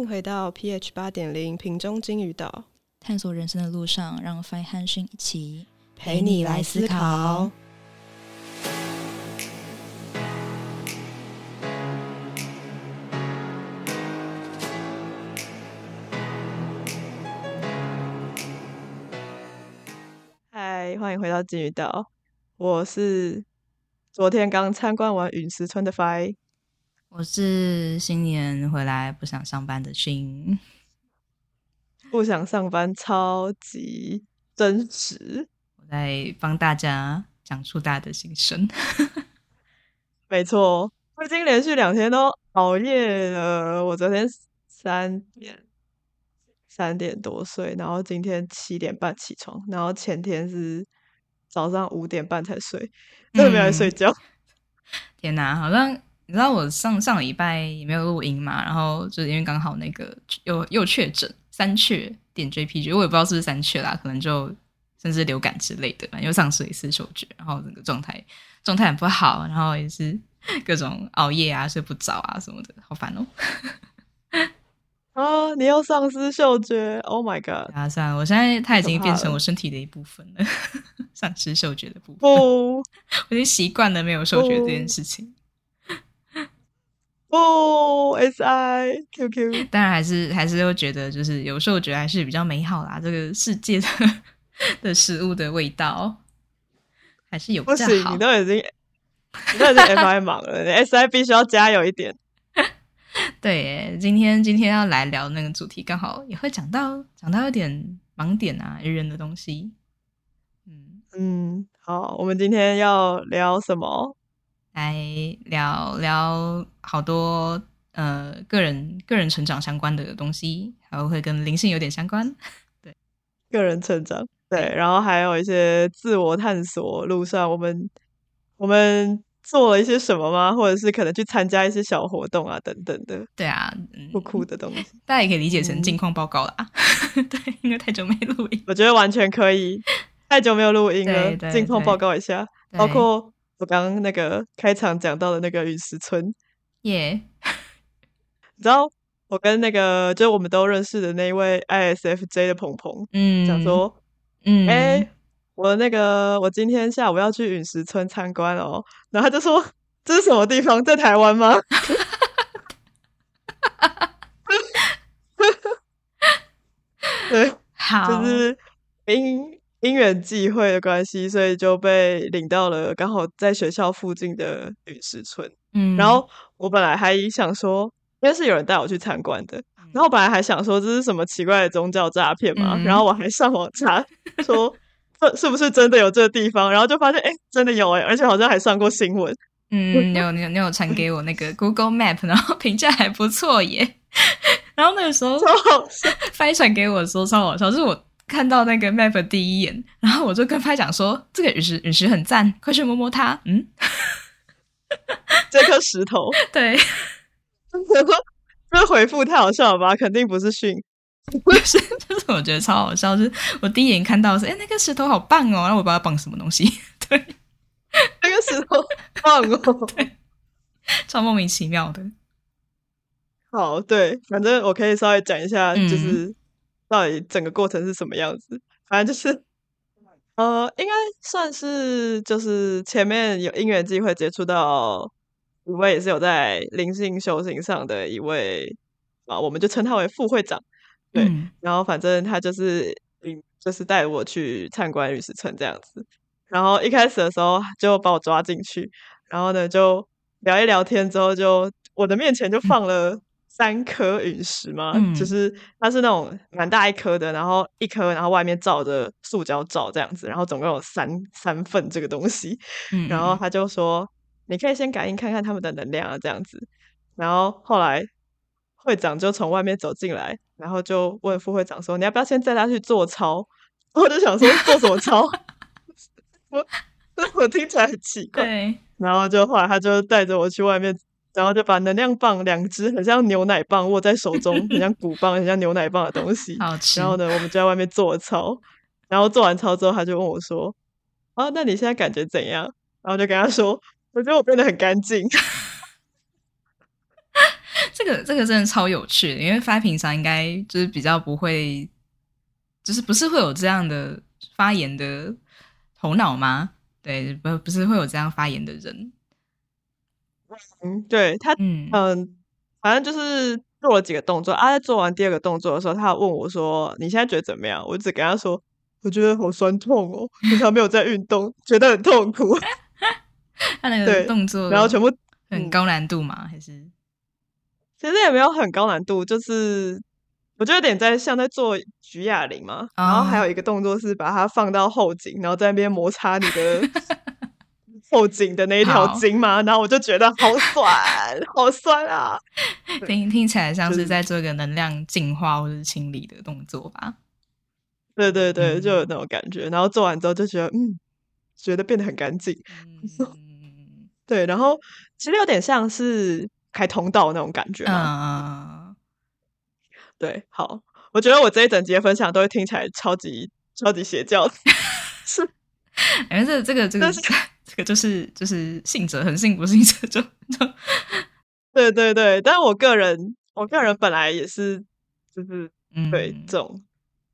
迎回到 pH 八点零瓶中金鱼岛，探索人生的路上，让 Fine 和讯一起陪你来思考。嗨，欢迎回到金鱼岛，我是昨天刚参观完陨石村的 Fine。我是新年回来不想上班的心，不想上班超级真实。我在帮大家讲出大家的心声。没错，我已经连续两天都熬夜了。我昨天三点三点多睡，然后今天七点半起床，然后前天是早上五点半才睡，真的没来睡觉。天哪，好像。你知道我上上礼拜也没有录音嘛？然后就是因为刚好那个又又确诊三确点 JPG，我也不知道是不是三确啦，可能就甚至流感之类的，反正又丧失一次嗅觉，然后整个状态状态很不好，然后也是各种熬夜啊、睡不着啊什么的，好烦哦。啊，你又丧失嗅觉？Oh my god！啊，算了，我现在它已经变成我身体的一部分了，丧失嗅觉的部分。不，我已经习惯了没有嗅觉这件事情。哦，S I Q Q，当然还是还是会觉得，就是有时候觉得还是比较美好啦。这个世界的的食物的味道还是有。不行，你都已经你都已经 F I 忙了，S I 必须要加油一点。对，今天今天要来聊那个主题，刚好也会讲到讲到一点盲点啊，愚人的东西。嗯嗯，好，我们今天要聊什么？来聊聊好多呃个人个人成长相关的东西，还有会跟灵性有点相关。对，个人成长，对，然后还有一些自我探索路上，我们我们做了一些什么吗？或者是可能去参加一些小活动啊，等等的。对啊，酷酷的东西，大家也可以理解成近况报告啦。对，因为太久没录音，我觉得完全可以。太久没有录音了，近况报告一下，包括。我刚刚那个开场讲到的那个陨石村，耶，你知道我跟那个就我们都认识的那一位 ISFJ 的鹏鹏，嗯，讲说，嗯，哎，我那个我今天下午要去陨石村参观哦，然后他就说这是什么地方，在台湾吗？对，好，就是因。因缘际会的关系，所以就被领到了刚好在学校附近的陨石村。嗯，然后我本来还想说，应该是有人带我去参观的，然后本来还想说这是什么奇怪的宗教诈骗嘛，然后我还上网查 说这是不是真的有这个地方，然后就发现哎，真的有哎，而且好像还上过新闻。嗯，你有你有你有传给我那个 Google Map，然后评价还不错耶。然后那个时候超好笑，翻传给我说超好笑，是我。看到那个 map 第一眼，然后我就跟拍讲说：“这个陨石陨石很赞，快去摸摸它。”嗯，这颗石头，对，这回复太好笑了吧？肯定不是训，不是，就是我觉得超好笑。就是我第一眼看到是，哎，那个石头好棒哦，然后我不知道棒什么东西，对，那个石头棒哦，对，超莫名其妙的。好，对，反正我可以稍微讲一下，就是。到底整个过程是什么样子？反正就是，呃，应该算是就是前面有因缘机会接触到一位也是有在灵性修行上的一位啊，我们就称他为副会长。对，然后反正他就是嗯，就是带我去参观玉石村这样子。然后一开始的时候就把我抓进去，然后呢就聊一聊天之后，就我的面前就放了。三颗陨石嘛，就是它是那种蛮大一颗的，然后一颗，然后外面罩着塑胶罩这样子，然后总共有三三份这个东西。然后他就说，你可以先感应看看他们的能量啊，这样子。然后后来会长就从外面走进来，然后就问副会长说，你要不要先带他去做操？我就想说做什么操？我 我听起来很奇怪。然后就后来他就带着我去外面。然后就把能量棒两只很像牛奶棒握在手中，很像鼓棒，很像牛奶棒的东西。好吃。然后呢，我们就在外面做操。然后做完操之后，他就问我说：“啊，那你现在感觉怎样？”然后就跟他说：“我觉得我变得很干净。”这个这个真的超有趣，因为发平常应该就是比较不会，就是不是会有这样的发言的头脑吗？对，不不是会有这样发言的人。嗯，对他，嗯嗯，反正就是做了几个动作啊，在做完第二个动作的时候，他问我说：“你现在觉得怎么样？”我只跟他说：“我觉得好酸痛哦，平常没有在运动，觉得很痛苦。”他那个动作，然后全部很高难度吗？还是其实也没有很高难度，就是我觉得有点在像在做举哑铃嘛。然后还有一个动作是把它放到后颈，然后在那边摩擦你的。后颈的那一条筋嘛，然后我就觉得好酸，好酸啊！听听起来像是在做一个能量净化或者清理的动作吧？对对对，就有那种感觉。然后做完之后就觉得，嗯，觉得变得很干净。嗯 对，然后其实有点像是开通道那种感觉嘛。对，好，我觉得我这一整节分享都会听起来超级超级邪教，是，反 正这这个这个。这个 就是就是信者恒信，不信者就就 对对对。但是我个人，我个人本来也是就是对这种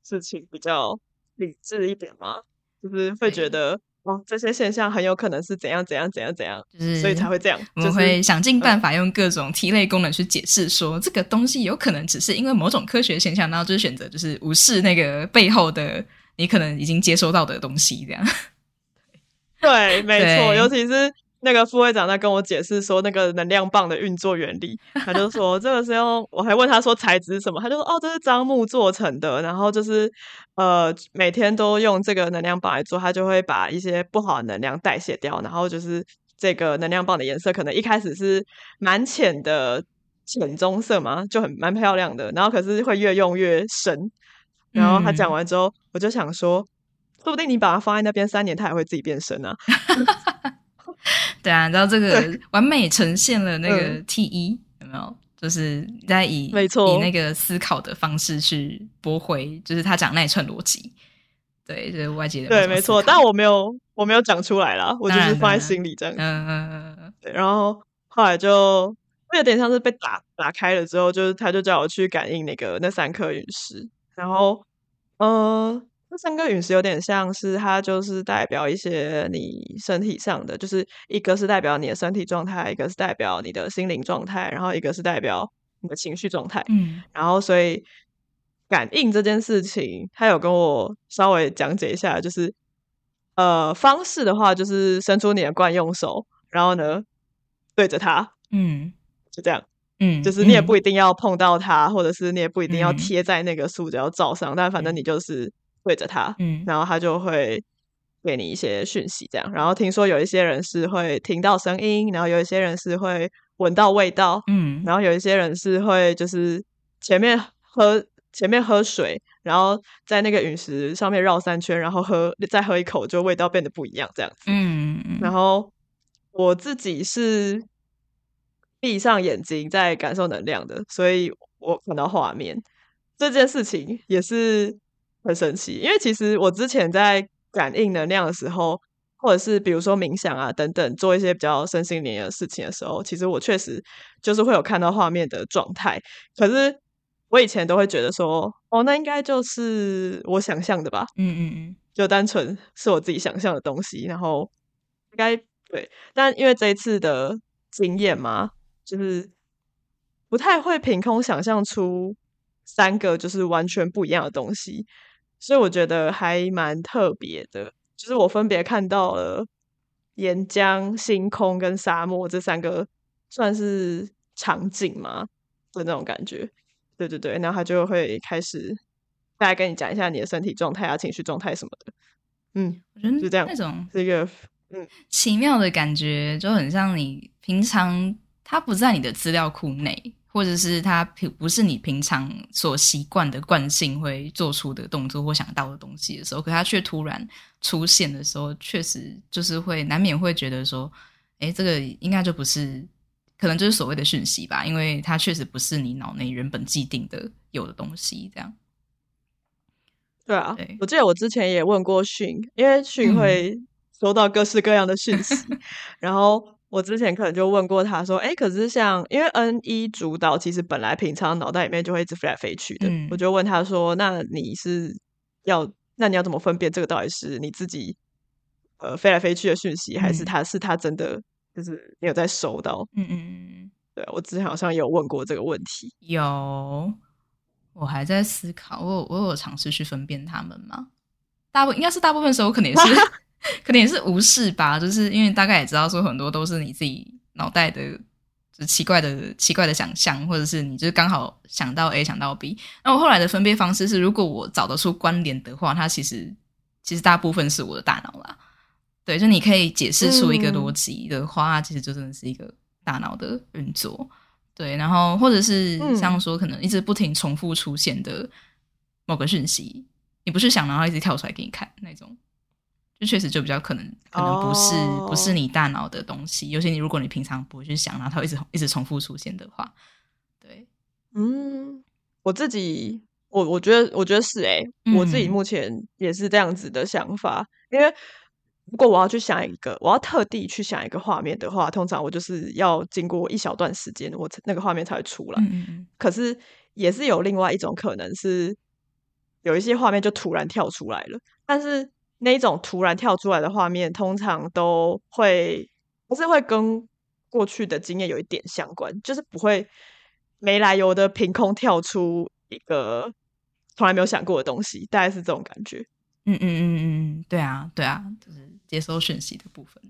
事情比较理智一点嘛，就是会觉得哦，这些现象很有可能是怎样怎样怎样怎样，就是所以才会这样。我们会想尽办法用各种体类功能去解释，说这个东西有可能只是因为某种科学现象，然后就是选择就是无视那个背后的你可能已经接收到的东西，这样。对，没错，尤其是那个副会长在跟我解释说那个能量棒的运作原理，他就说这个是用，我还问他说材质是什么，他就说哦，这是樟木做成的，然后就是呃每天都用这个能量棒来做，它就会把一些不好的能量代谢掉，然后就是这个能量棒的颜色可能一开始是蛮浅的浅棕色嘛，就很蛮漂亮的，然后可是会越用越深，然后他讲完之后，我就想说。说不定你把它放在那边三年，它也会自己变深啊！对啊，然后这个完美呈现了那个 T 一有没有？就是在以没错以那个思考的方式去驳回，就是他讲那一串逻辑。对，就是外界的对，没错。但我没有，我没有讲出来啦，我就是放在心里这样。嗯嗯嗯嗯。对，然后后来就有点像是被打打开了之后，就是他就叫我去感应那个那三颗陨石，然后嗯。三个陨石有点像是它，就是代表一些你身体上的，就是一个是代表你的身体状态，一个是代表你的心灵状态，然后一个是代表你的情绪状态。嗯，然后所以感应这件事情，他有跟我稍微讲解一下，就是呃方式的话，就是伸出你的惯用手，然后呢对着它，嗯，就这样，嗯，就是你也不一定要碰到它，或者是你也不一定要贴在那个塑胶罩上，但反正你就是。对着他，嗯，然后他就会给你一些讯息，这样。然后听说有一些人是会听到声音，然后有一些人是会闻到味道，嗯，然后有一些人是会就是前面喝前面喝水，然后在那个陨石上面绕三圈，然后喝再喝一口，就味道变得不一样，这样子。嗯嗯。然后我自己是闭上眼睛在感受能量的，所以我看到画面这件事情也是。很神奇，因为其实我之前在感应能量的时候，或者是比如说冥想啊等等，做一些比较身心灵的事情的时候，其实我确实就是会有看到画面的状态。可是我以前都会觉得说，哦，那应该就是我想象的吧，嗯嗯嗯，就单纯是我自己想象的东西。然后应该对，但因为这一次的经验嘛，就是不太会凭空想象出三个就是完全不一样的东西。所以我觉得还蛮特别的，就是我分别看到了岩浆、星空跟沙漠这三个算是场景嘛的那种感觉。对对对，然后他就会开始大概跟你讲一下你的身体状态啊、情绪状态什么的。嗯，我觉得就这样，那种是一个嗯奇妙的感觉，就很像你平常他不在你的资料库内。或者是他平不是你平常所习惯的惯性会做出的动作或想到的东西的时候，可他却突然出现的时候，确实就是会难免会觉得说，哎，这个应该就不是，可能就是所谓的讯息吧，因为它确实不是你脑内原本既定的有的东西，这样。对啊，我记得我之前也问过讯，因为讯会收到各式各样的讯息，然后我之前可能就问过他说：“哎，可是像因为 N 一主导，其实本来平常脑袋里面就会一直飞来飞去的。”我就问他说：“那你是要那你要怎么分辨这个到底是你自己呃飞来飞去的讯息，还是他是他真的就是没有在收到？”嗯嗯嗯，对我之前好像有问过这个问题。有，我还在思考，我我有尝试去分辨他们吗？大部应该是大部分时候，可能也是。可能也是无视吧，就是因为大概也知道说很多都是你自己脑袋的，就奇怪的奇怪的想象，或者是你就是刚好想到 A 想到 B。那我后来的分辨方式是，如果我找得出关联的话，它其实其实大部分是我的大脑啦。对，就你可以解释出一个逻辑的话，其实就真的是一个大脑的运作。对，然后或者是像说可能一直不停重复出现的某个讯息，你不是想然后一直跳出来给你看那种。就确实就比较可能，可能不是不是你大脑的东西。尤其你如果你平常不会去想，然后它一直一直重复出现的话，对，嗯，我自己我我觉得我觉得是哎，我自己目前也是这样子的想法。因为如果我要去想一个，我要特地去想一个画面的话，通常我就是要经过一小段时间，我那个画面才会出来。可是也是有另外一种可能是，有一些画面就突然跳出来了，但是。那种突然跳出来的画面，通常都会不是会跟过去的经验有一点相关，就是不会没来由的凭空跳出一个从来没有想过的东西，大概是这种感觉。嗯嗯嗯嗯，对啊对啊，就是接收讯息的部分。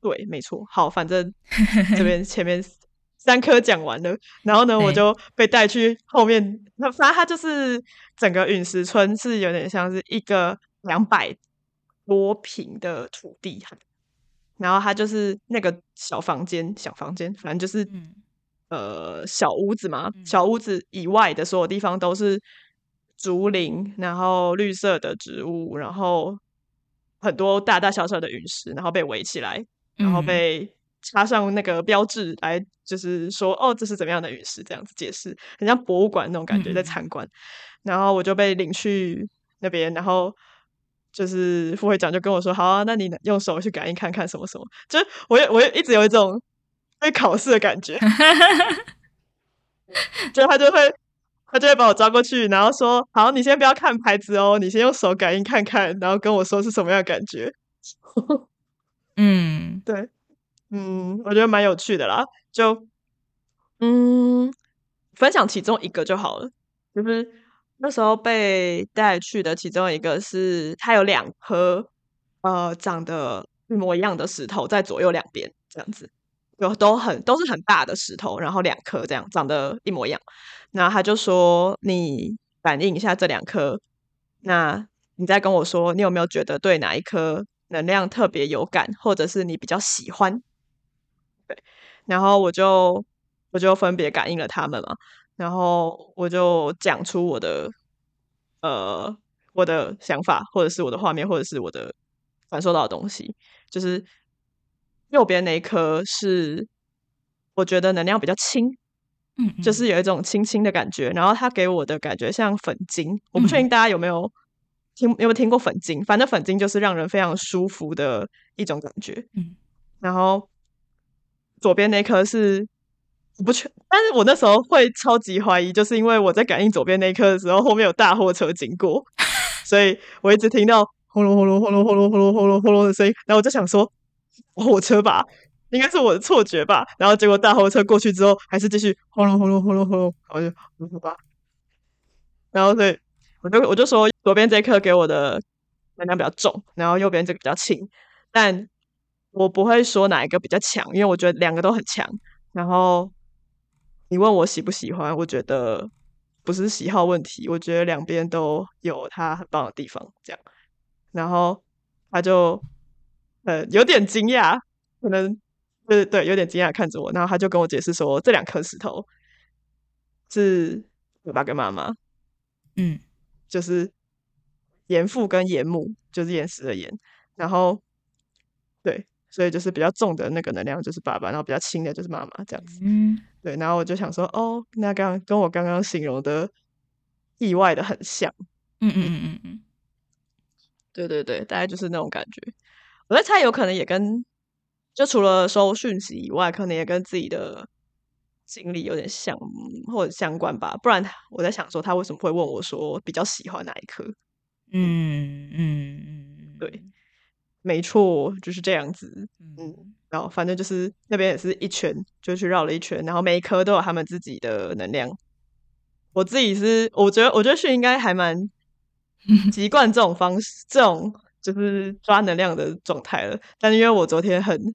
对，没错。好，反正 这边前面三科讲完了，然后呢，我就被带去后面。那反正它就是整个陨石村是有点像是一个。两百多平的土地，然后它就是那个小房间，小房间，反正就是呃小屋子嘛。小屋子以外的所有地方都是竹林，然后绿色的植物，然后很多大大小小的陨石，然后被围起来，然后被插上那个标志来，就是说哦，这是怎么样的陨石？这样子解释，很像博物馆那种感觉，在参观。然后我就被领去那边，然后。就是副会长就跟我说：“好啊，那你用手去感应看看什么什么。”就是我也我也一直有一种 被考试的感觉，就他就会他就会把我抓过去，然后说：“好，你先不要看牌子哦，你先用手感应看看，然后跟我说是什么样的感觉。”嗯，对，嗯，我觉得蛮有趣的啦。就嗯，分享其中一个就好了，就是。那时候被带去的其中一个是，它有两颗呃长得一模一样的石头在左右两边这样子，有都很都是很大的石头，然后两颗这样长得一模一样。那他就说你反映一下这两颗，那你再跟我说你有没有觉得对哪一颗能量特别有感，或者是你比较喜欢？对，然后我就我就分别感应了他们嘛。然后我就讲出我的呃我的想法，或者是我的画面，或者是我的感受到的东西。就是右边那一颗是我觉得能量比较轻，嗯，就是有一种轻轻的感觉。然后它给我的感觉像粉晶，我不确定大家有没有听有没有听过粉晶，反正粉晶就是让人非常舒服的一种感觉。嗯，然后左边那颗是。不确，但是我那时候会超级怀疑，就是因为我在感应左边那一刻的时候，后面有大货车经过，所以我一直听到轰隆轰隆轰隆轰隆轰隆轰隆轰隆的声音，然后我就想说火车吧，应该是我的错觉吧，然后结果大货车过去之后，还是继续轰隆轰隆轰隆轰隆，我就好吧，然后所以我就我就说左边这一刻给我的能量比较重，然后右边这个比较轻，但我不会说哪一个比较强，因为我觉得两个都很强，然后。你问我喜不喜欢？我觉得不是喜好问题，我觉得两边都有它很棒的地方。这样，然后他就呃有点惊讶，可能对对有点惊讶看着我，然后他就跟我解释说，这两颗石头是爸爸跟妈妈，嗯，就是严父跟严母，就是岩石的岩，然后对。所以就是比较重的那个能量就是爸爸，然后比较轻的就是妈妈这样子。嗯，对。然后我就想说，哦，那刚跟我刚刚形容的意外的很像。嗯嗯嗯嗯嗯。对对对，大概就是那种感觉。我在猜，有可能也跟就除了收讯息以外，可能也跟自己的经历有点像或者相关吧。不然我在想说，他为什么会问我说比较喜欢哪一科？嗯嗯嗯，对，没错，就是这样子。嗯，然后反正就是那边也是一圈，就去绕了一圈，然后每一科都有他们自己的能量。我自己是，我觉得，我觉得训应该还蛮 习惯这种方式，这种就是抓能量的状态了。但是因为我昨天很。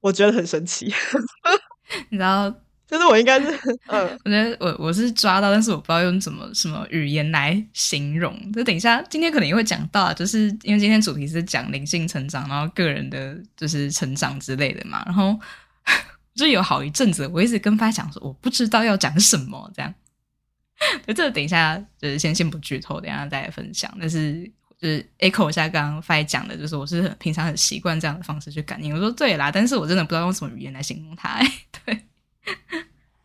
我觉得很神奇，你知道，就是我应该是，嗯，我觉得我我是抓到，但是我不知道用什么什么语言来形容。就等一下，今天可能也会讲到，就是因为今天主题是讲灵性成长，然后个人的就是成长之类的嘛。然后 就有好一阵子，我一直跟发讲说，我不知道要讲什么，这样。就 这等一下就是先先不剧透，等下再来分享。但是。就是 echo 一下刚刚 Fi 讲的，就是我是平常很习惯这样的方式去感应。我说对啦，但是我真的不知道用什么语言来形容它。对，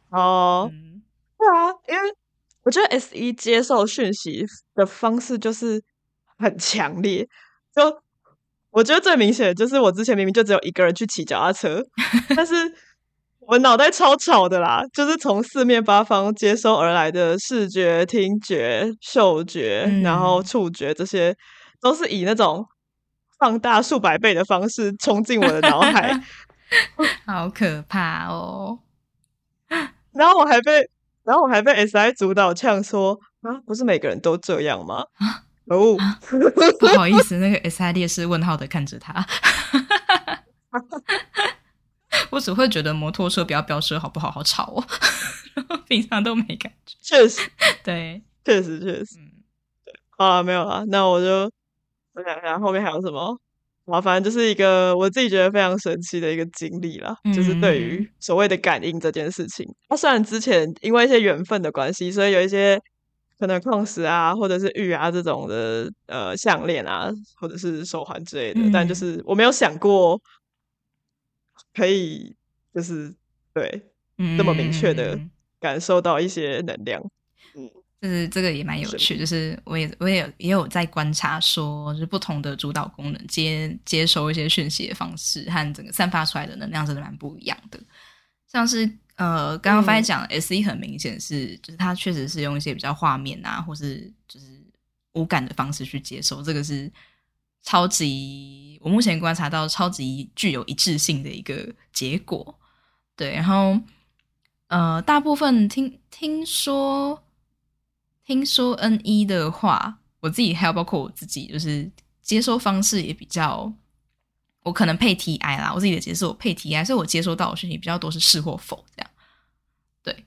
哦，对啊，因为我觉得 S 一接受讯息的方式就是很强烈。就我觉得最明显就是我之前明明就只有一个人去骑脚踏车，但是。我脑袋超吵的啦，就是从四面八方接收而来的视觉、听觉、嗅觉，然后触觉，这些都是以那种放大数百倍的方式冲进我的脑海，好可怕哦！然后我还被，然后我还被 S I 主导呛说啊，不是每个人都这样吗？哦，不好意思，那个 S I 烈士问号的看着他。我只会觉得摩托车不要飙车，好不好？好吵哦，平常都没感觉。确实，对，确实，确实。对，好了，没有了。那我就我想想后面还有什么。啊，反正就是一个我自己觉得非常神奇的一个经历啦，就是对于所谓的感应这件事情。它虽然之前因为一些缘分的关系，所以有一些可能矿石啊，或者是玉啊这种的呃项链啊，或者是手环之类的，但就是我没有想过。可以，就是对，这么明确的感受到一些能量，嗯，就是这个也蛮有趣，就是我也我也也有在观察，说就是不同的主导功能接接收一些讯息的方式和整个散发出来的能量真的蛮不一样的。像是呃，刚刚发现讲 S E 很明显是，就是它确实是用一些比较画面啊，或是就是无感的方式去接收，这个是。超级，我目前观察到超级具有一致性的一个结果，对。然后，呃，大部分听听说，听说 N 一的话，我自己还有包括我自己，就是接收方式也比较，我可能配 T I 啦，我自己的解释我配 T I，所以我接收到的讯息比较多是是或否这样，对，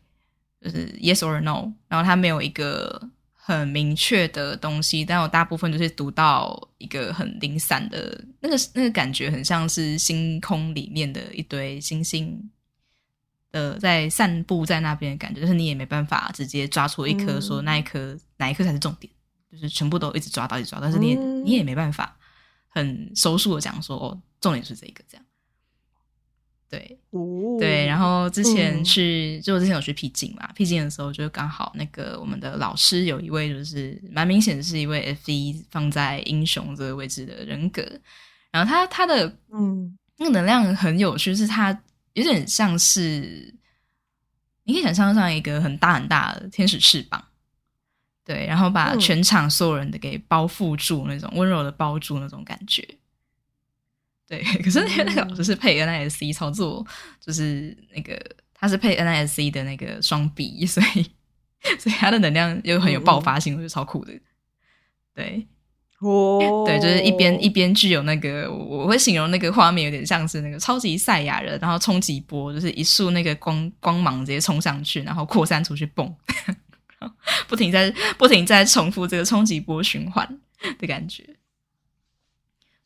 就是 Yes or No，然后它没有一个。很明确的东西，但我大部分就是读到一个很零散的那个那个感觉，很像是星空里面的一堆星星的在散步在那边的感觉，就是你也没办法直接抓出一颗说那一颗哪一颗才是重点，就是全部都一直抓到一直抓，但是你也你也没办法很收束的讲说哦，重点是这个这样。对，对，然后之前去，就我之前有去僻静嘛，僻静的时候就刚好那个我们的老师有一位，就是蛮明显的是一位 F 一放在英雄这个位置的人格，然后他他的嗯。那个能量很有趣，是他有点像是你可以想象上一个很大很大的天使翅膀，对，然后把全场所有人的给包覆住那种温柔的包住那种感觉。对，可是那个老师是配 NISC 操作，就是那个他是配 NISC 的那个双臂，所以 所以他的能量又很有爆发性，我觉得超酷的。对，哦，对，就是一边一边具有那个，我会形容那个画面有点像是那个超级赛亚人，然后冲击波就是一束那个光光芒直接冲上去，然后扩散出去，蹦，不停在不停在重复这个冲击波循环的感觉。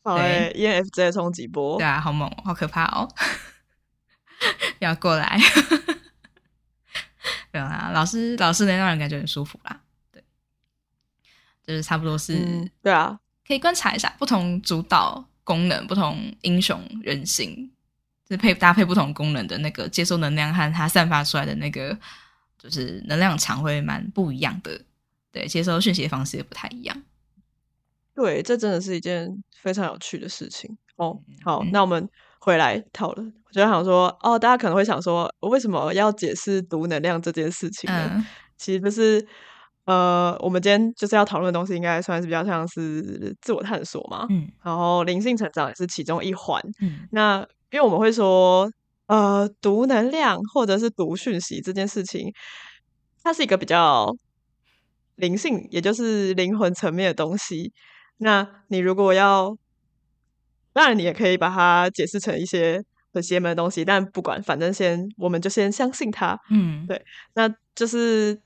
对，ENFJ 冲击波，对啊，好猛，好可怕哦！要过来，对啊，老师，老师能让人感觉很舒服啦。对，就是差不多是，对啊，可以观察一下不同主导功能、不同英雄人性，就是配搭配不同功能的那个接收能量和它散发出来的那个，就是能量场会蛮不一样的。对，接收讯息的方式也不太一样。对，这真的是一件非常有趣的事情哦。好，那我们回来讨论。我就想说，哦，大家可能会想说，我为什么要解释读能量这件事情呢？其实就是，呃，我们今天就是要讨论的东西，应该算是比较像是自我探索嘛。嗯。然后灵性成长也是其中一环。嗯。那因为我们会说，呃，读能量或者是读讯息这件事情，它是一个比较灵性，也就是灵魂层面的东西。那你如果要，当然你也可以把它解释成一些。很邪门的东西，但不管，反正先我们就先相信它。嗯，对，那就是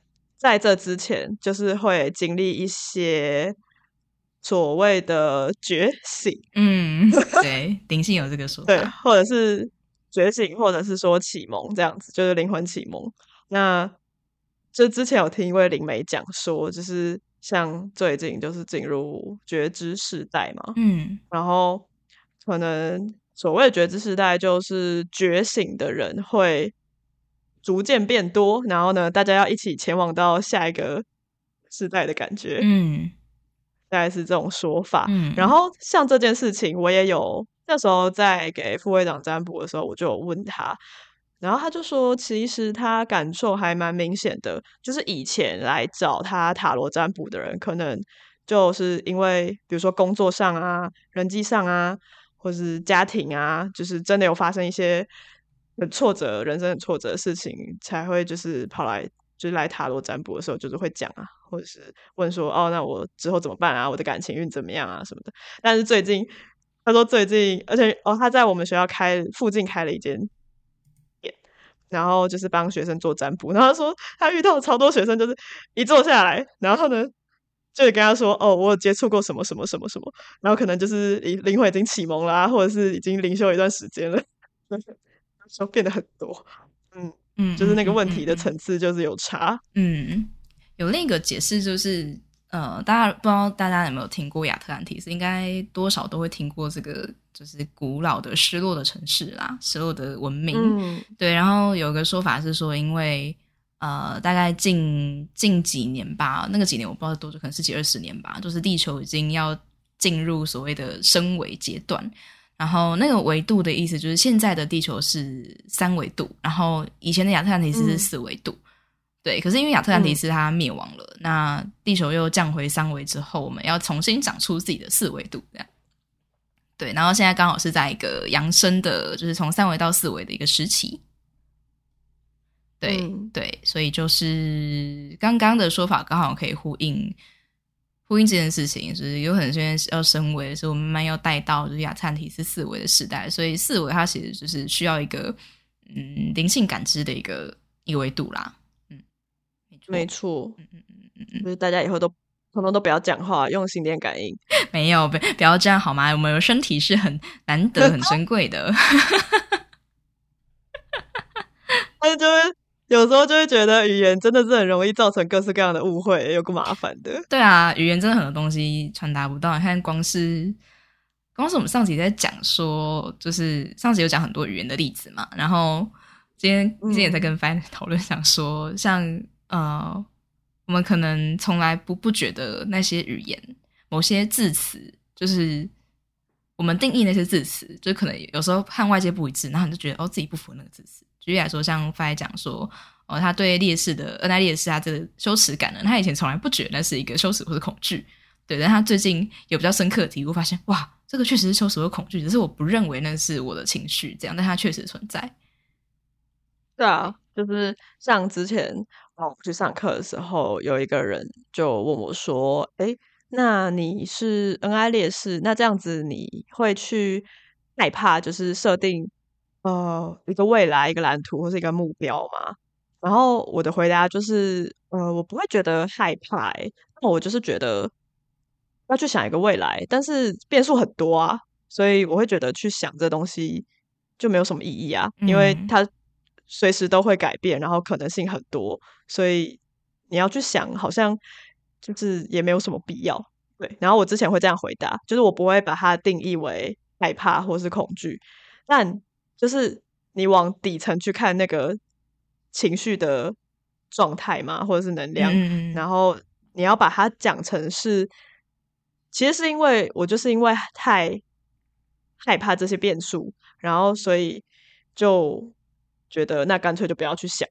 在这之前，就是会经历一些所谓的觉醒。嗯，对，灵性有这个说法，对，或者是觉醒，或者是说启蒙这样子，就是灵魂启蒙。那就之前有听一位灵媒讲说，就是像最近就是进入觉知时代嘛，嗯，然后可能。所谓的觉知时代，就是觉醒的人会逐渐变多，然后呢，大家要一起前往到下一个时代的感觉。嗯，大概是这种说法。嗯，然后像这件事情，我也有那时候在给副会长占卜的时候，我就有问他，然后他就说，其实他感受还蛮明显的，就是以前来找他塔罗占卜的人，可能就是因为比如说工作上啊、人际上啊。或是家庭啊，就是真的有发生一些很挫折、人生很挫折的事情，才会就是跑来就是来塔罗占卜的时候，就是会讲啊，或者是问说哦，那我之后怎么办啊？我的感情运怎么样啊？什么的。但是最近他说最近，而且哦，他在我们学校开附近开了一间店，然后就是帮学生做占卜。然后他说他遇到超多学生，就是一坐下来，然后呢。就跟他说哦，我有接触过什么什么什么什么，然后可能就是灵灵魂已经启蒙啦，或者是已经灵修一段时间了，就变得很多，嗯嗯，就是那个问题的层次就是有差，嗯，有另一个解释就是，呃，大家不知道大家有没有听过亚特兰蒂斯，应该多少都会听过这个，就是古老的失落的城市啦，失落的文明，对，然后有个说法是说，因为。呃，大概近近几年吧，那个几年我不知道多久，可能是几二十年吧。就是地球已经要进入所谓的升维阶段，然后那个维度的意思就是现在的地球是三维度，然后以前的亚特兰蒂斯是四维度。对，可是因为亚特兰蒂斯它灭亡了，那地球又降回三维之后，我们要重新长出自己的四维度，这样。对，然后现在刚好是在一个扬升的，就是从三维到四维的一个时期。对对，所以就是刚刚的说法刚好可以呼应呼应这件事情，就是有很多现在要升维，所以我们慢慢要带到就是亚灿体是四维的时代，所以四维它其实就是需要一个嗯灵性感知的一个一维度啦。嗯，没错，嗯嗯嗯嗯，就是大家以后都通通都不要讲话，用心电感应。没有，不不要这样好吗？我们身体是很难得、很珍贵的。那就是。有时候就会觉得语言真的是很容易造成各式各样的误会，有个麻烦的。对啊，语言真的很多东西传达不到。你看，光是光是我们上集在讲说，就是上集有讲很多语言的例子嘛。然后今天今天也在跟 Fan 讨论，想说像呃，我们可能从来不不觉得那些语言某些字词，就是我们定义那些字词，就可能有时候和外界不一致，然后你就觉得哦，自己不符合那个字词。举例来说，像发讲说，哦，他对烈士的恩爱烈士，他这个羞耻感呢，他以前从来不觉得那是一个羞耻或者恐惧，对，但他最近有比较深刻的体悟，发现哇，这个确实是羞耻或恐惧，只是我不认为那是我的情绪，这样，但它确实存在。对啊，就是像之前我去上课的时候，有一个人就问我说：“哎，那你是恩爱烈士，那这样子你会去害怕，就是设定？”呃，一个未来，一个蓝图，或是一个目标嘛。然后我的回答就是，呃，我不会觉得害怕，那我就是觉得要去想一个未来，但是变数很多啊，所以我会觉得去想这东西就没有什么意义啊，因为它随时都会改变，然后可能性很多，所以你要去想，好像就是也没有什么必要。对，然后我之前会这样回答，就是我不会把它定义为害怕或是恐惧，但。就是你往底层去看那个情绪的状态嘛，或者是能量，然后你要把它讲成是，其实是因为我就是因为太害怕这些变数，然后所以就觉得那干脆就不要去想。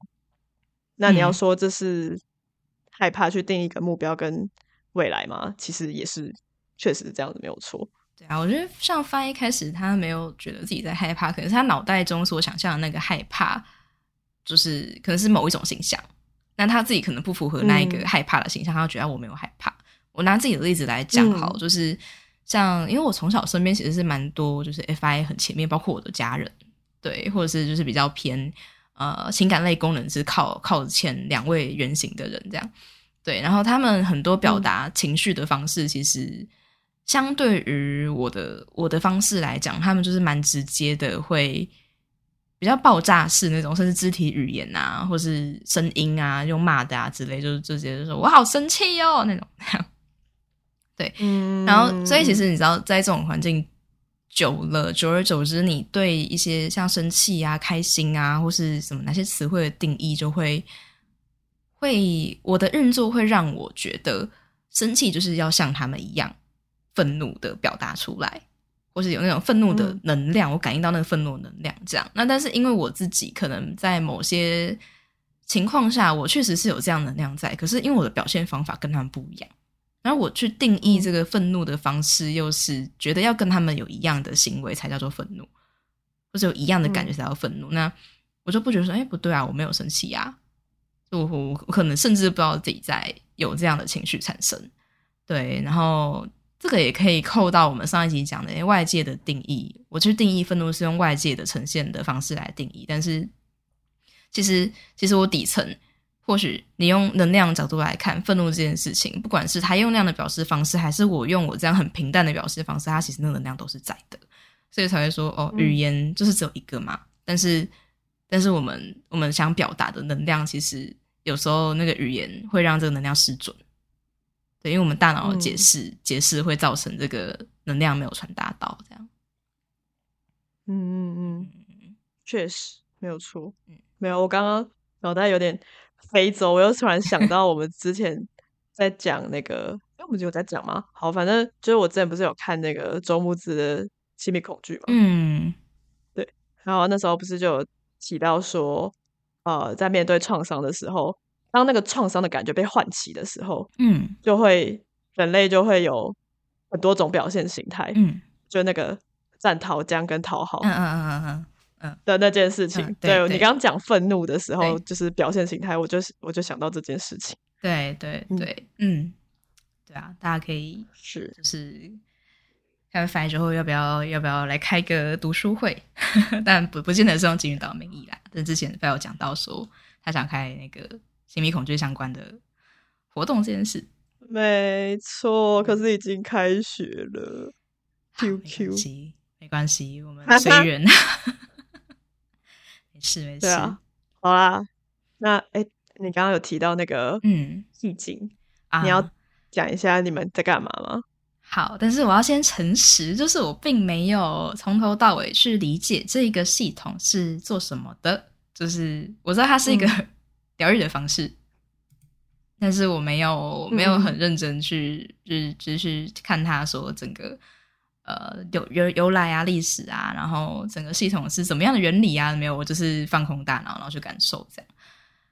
那你要说这是害怕去定一个目标跟未来吗？其实也是，确实是这样子，没有错。对啊，我觉得像发一开始他没有觉得自己在害怕，可能是他脑袋中所想象的那个害怕，就是可能是某一种形象，那他自己可能不符合那一个害怕的形象，他觉得我没有害怕。我拿自己的例子来讲，好，就是像因为我从小身边其实是蛮多，就是 FI 很前面，包括我的家人，对，或者是就是比较偏呃情感类功能是靠靠前两位原型的人这样，对，然后他们很多表达情绪的方式其实。相对于我的我的方式来讲，他们就是蛮直接的，会比较爆炸式那种，甚至肢体语言啊，或是声音啊，用骂的啊之类，就是直接就说“我好生气哟”那种。对，然后所以其实你知道，在这种环境久了，久而久之，你对一些像生气啊、开心啊，或是什么哪些词汇的定义，就会会我的运作会让我觉得，生气就是要像他们一样。愤怒的表达出来，或是有那种愤怒的能量，我感应到那个愤怒能量，这样。那但是因为我自己可能在某些情况下，我确实是有这样能量在，可是因为我的表现方法跟他们不一样，然后我去定义这个愤怒的方式，又是觉得要跟他们有一样的行为才叫做愤怒，或者有一样的感觉才叫愤怒。那我就不觉得说，哎，不对啊，我没有生气呀，我我可能甚至不知道自己在有这样的情绪产生，对，然后。这个也可以扣到我们上一集讲的外界的定义。我去定义愤怒是用外界的呈现的方式来定义，但是其实其实我底层，或许你用能量角度来看愤怒这件事情，不管是他用那样的表示方式，还是我用我这样很平淡的表示方式，它其实那个能量都是在的，所以才会说哦，语言就是只有一个嘛。但是但是我们我们想表达的能量，其实有时候那个语言会让这个能量失准。对，因为我们大脑的解释解释会造成这个能量没有传达到，这样。嗯嗯嗯，确实没有错。嗯，没有，我刚刚脑袋有点飞走，我又突然想到我们之前在讲那个，哎，我们有在讲吗？好，反正就是我之前不是有看那个周木子的亲密恐惧嘛。嗯，对。然后那时候不是就有提到说，呃，在面对创伤的时候。当那个创伤的感觉被唤起的时候，嗯，就会人类就会有很多种表现形态，嗯，就那个战逃僵跟讨好，嗯嗯嗯嗯嗯嗯的那件事情。对你刚刚讲愤怒的时候，就是表现形态，我就我就想到这件事情。对对对，嗯，对啊，大家可以是就是看完之后要不要要不要来开个读书会？但不不见得是用金鱼岛名义啦。但之前有讲到说他想开那个。心理恐惧相关的活动这件事，没错。可是已经开学了，Q Q，没关系，我们 随缘。没事没事，好啦。那哎，你刚刚有提到那个嗯意境，你要讲一下你们在干嘛吗？好，但是我要先诚实，就是我并没有从头到尾去理解这一个系统是做什么的。就是我知道它是一个。疗愈的方式，但是我没有没有很认真去，就是只是看他说整个呃由由由来啊历史啊，然后整个系统是怎么样的原理啊，没有，我就是放空大脑，然后去感受这样。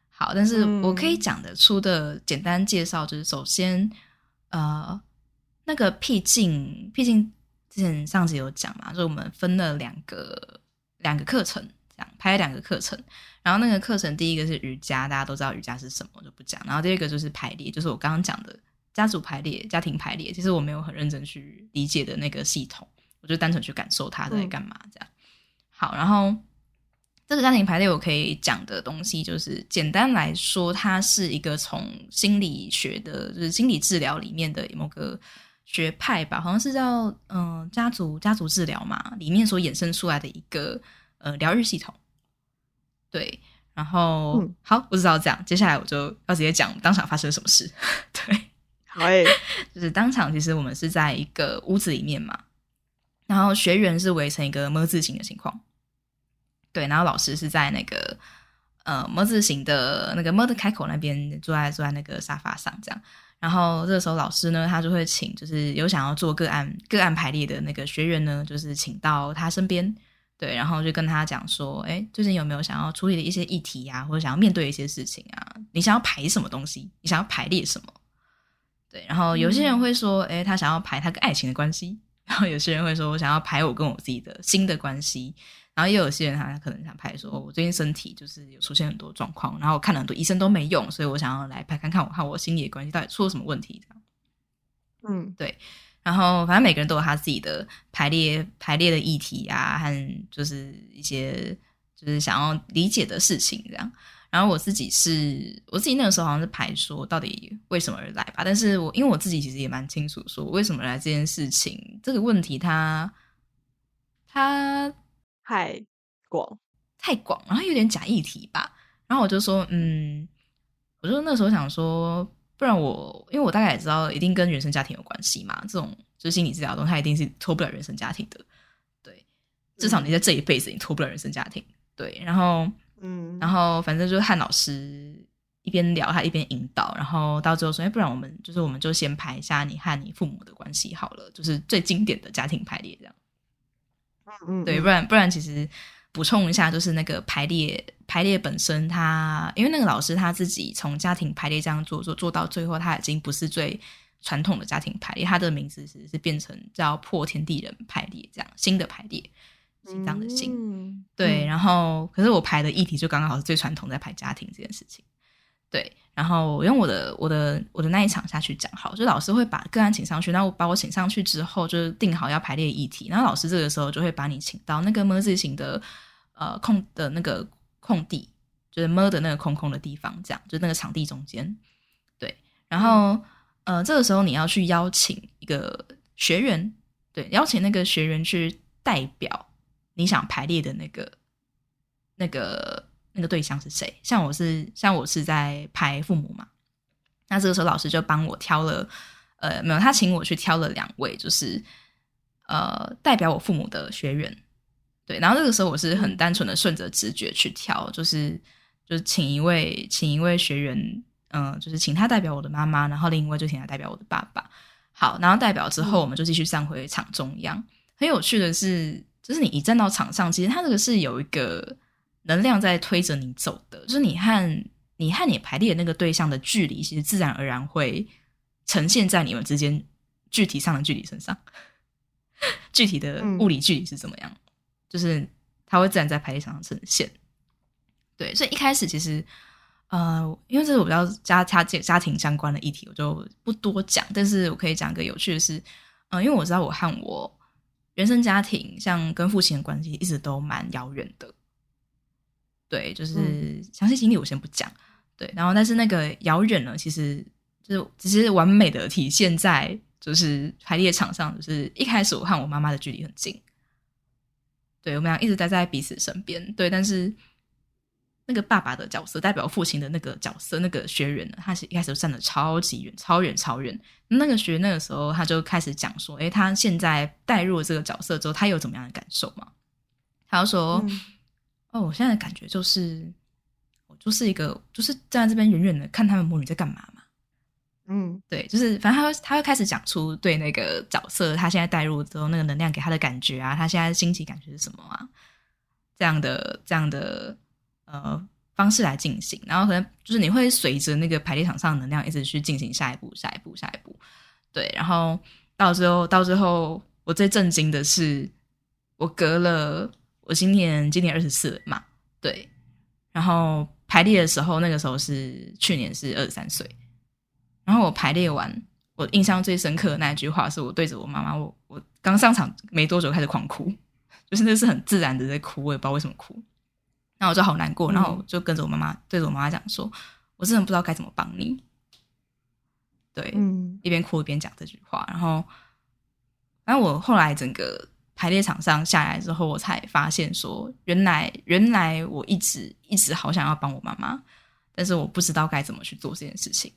好，但是我可以讲得出的简单介绍就是，首先呃那个僻静僻静之前上次有讲嘛，就我们分了两个两个课程，这样拍了两个课程。然后那个课程第一个是瑜伽，大家都知道瑜伽是什么，就不讲。然后第二个就是排列，就是我刚刚讲的家族排列、家庭排列。其实我没有很认真去理解的那个系统，我就单纯去感受它在干嘛这样。好，然后这个家庭排列我可以讲的东西，就是简单来说，它是一个从心理学的，就是心理治疗里面的某个学派吧，好像是叫嗯家族家族治疗嘛，里面所衍生出来的一个呃疗愈系统。对，然后好，我知道这样，接下来我就要直接讲当场发生什么事。对，好诶，就是当场其实我们是在一个屋子里面嘛，然后学员是围成一个么字形的情况，对，然后老师是在那个呃么字形的那个么的开口那边坐在坐在那个沙发上这样，然后这个时候老师呢，他就会请就是有想要做个案个案排列的那个学员呢，就是请到他身边。对，然后就跟他讲说，哎，最近有没有想要处理的一些议题呀，或者想要面对一些事情啊？你想要排什么东西？你想要排列什么？对，然后有些人会说，哎，他想要排他跟爱情的关系，然后有些人会说我想要排我跟我自己的新的关系，然后也有些人他可能想排说，我最近身体就是有出现很多状况，然后看了很多医生都没用，所以我想要来排看看我和我心里的关系到底出了什么问题，这样。嗯，对。然后，反正每个人都有他自己的排列排列的议题啊，和就是一些就是想要理解的事情这样。然后我自己是，我自己那个时候好像是排说到底为什么而来吧。但是我因为我自己其实也蛮清楚，说为什么来这件事情这个问题，它它太广太广，然后有点假议题吧。然后我就说，嗯，我就那时候想说。不然我，因为我大概也知道，一定跟原生家庭有关系嘛。这种就是心理治疗中，它一定是脱不了原生家庭的。对，至少你在这一辈子，你脱不了原生家庭。对，然后，嗯，然后反正就是和老师一边聊，他一边引导，然后到最后说，哎，不然我们就是我们就先排一下你和你父母的关系好了，就是最经典的家庭排列这样。嗯，对，不然不然其实。补充一下，就是那个排列排列本身，他因为那个老师他自己从家庭排列这样做做做到最后，他已经不是最传统的家庭排列，他的名字是是变成叫破天地人排列这样新的排列，心脏的心，对。然后可是我排的议题就刚刚好是最传统在排家庭这件事情，对。然后我用我的我的我的那一场下去讲好，就老师会把个案请上去，然后把我请上去之后，就是定好要排列议题，然后老师这个时候就会把你请到那个么字形的呃空的那个空地，就是么的那个空空的地方，这样就那个场地中间，对。然后呃这个时候你要去邀请一个学员，对，邀请那个学员去代表你想排列的那个那个。那个对象是谁？像我是像我是在拍父母嘛，那这个时候老师就帮我挑了，呃，没有，他请我去挑了两位，就是呃代表我父母的学员，对，然后这个时候我是很单纯的顺着直觉去挑，就是就是请一位请一位学员，嗯，就是请他代表我的妈妈，然后另一位就请他代表我的爸爸。好，然后代表之后，我们就继续站回场中央。很有趣的是，就是你一站到场上，其实他这个是有一个。能量在推着你走的，就是你和你和你排列那个对象的距离，其实自然而然会呈现在你们之间具体上的距离身上。具体的物理距离是怎么样？就是它会自然在排列上呈现。对，所以一开始其实，呃，因为这是我比较家家家庭相关的议题，我就不多讲。但是我可以讲个有趣的是，嗯，因为我知道我和我原生家庭，像跟父亲的关系，一直都蛮遥远的。对，就是详细经历我先不讲。对，然后但是那个遥远呢，其实就是只是完美的体现在就是排列场上，就是一开始我和我妈妈的距离很近，对我们俩一直待在彼此身边。对，但是那个爸爸的角色代表父亲的那个角色，那个学员呢，他是一开始站的超级远，超远，超远。那个学那个时候他就开始讲说：“哎，他现在带入了这个角色之后，他有怎么样的感受吗？”他就说。哦，我现在的感觉就是，我就是一个，就是站在这边远远的看他们母女在干嘛嘛。嗯，对，就是反正他会他会开始讲出对那个角色，他现在带入之后那个能量给他的感觉啊，他现在心情感觉是什么啊？这样的这样的呃方式来进行，然后可能就是你会随着那个排列场上的能量一直去进行下一步、下一步、下一步。对，然后到最后到最后，我最震惊的是，我隔了。我今年今年二十四了嘛，对，然后排列的时候，那个时候是去年是二十三岁，然后我排列完，我印象最深刻的那一句话是我对着我妈妈，我我刚上场没多久开始狂哭，就是那是很自然的在哭，我也不知道为什么哭，那我就好难过，然后就跟着我妈妈对着我妈妈讲说，我真的不知道该怎么帮你，对，嗯，一边哭一边讲这句话，然后，然后我后来整个。排列场上下来之后，我才发现说，原来原来我一直一直好想要帮我妈妈，但是我不知道该怎么去做这件事情。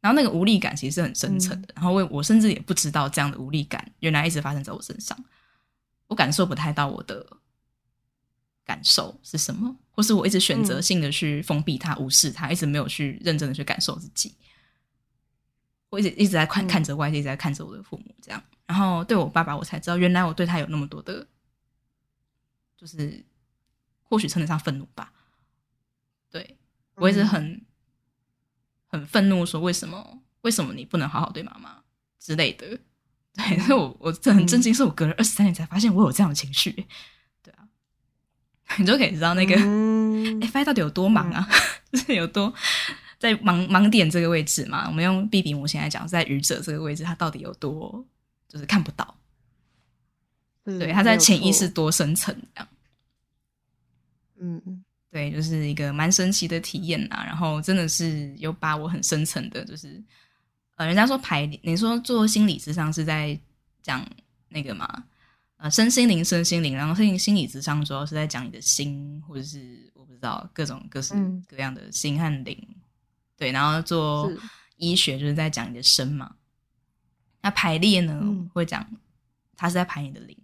然后那个无力感其实是很深沉的。然后我我甚至也不知道这样的无力感原来一直发生在我身上，我感受不太到我的感受是什么，或是我一直选择性的去封闭它、无视它，一直没有去认真的去感受自己。我一直一直在看看着外界，一直在看着我的父母这样。然后对我爸爸，我才知道原来我对他有那么多的，就是或许称得上愤怒吧。对我一直很很愤怒，说为什么为什么你不能好好对妈妈之类的。对，所以我我这很震惊，是我隔了二十三年才发现我有这样的情绪。对啊，你就可以知道那个 F I 到底有多忙啊，就是有多在盲盲点这个位置嘛。我们用 B B 模型来讲，在愚者这个位置，它到底有多就是看不到。对，他在潜意识多深层这样。嗯，对，就是一个蛮神奇的体验啊。然后真的是有把我很深层的，就是。呃，人家说排，你说做心理智商是在讲那个嘛？呃，身心灵，身心灵，然后心心理智商主要是在讲你的心，或者是我不知道各种各式各样的心和灵。对，然后做医学就是在讲你的身嘛。那排列呢，会讲他是在排你的零。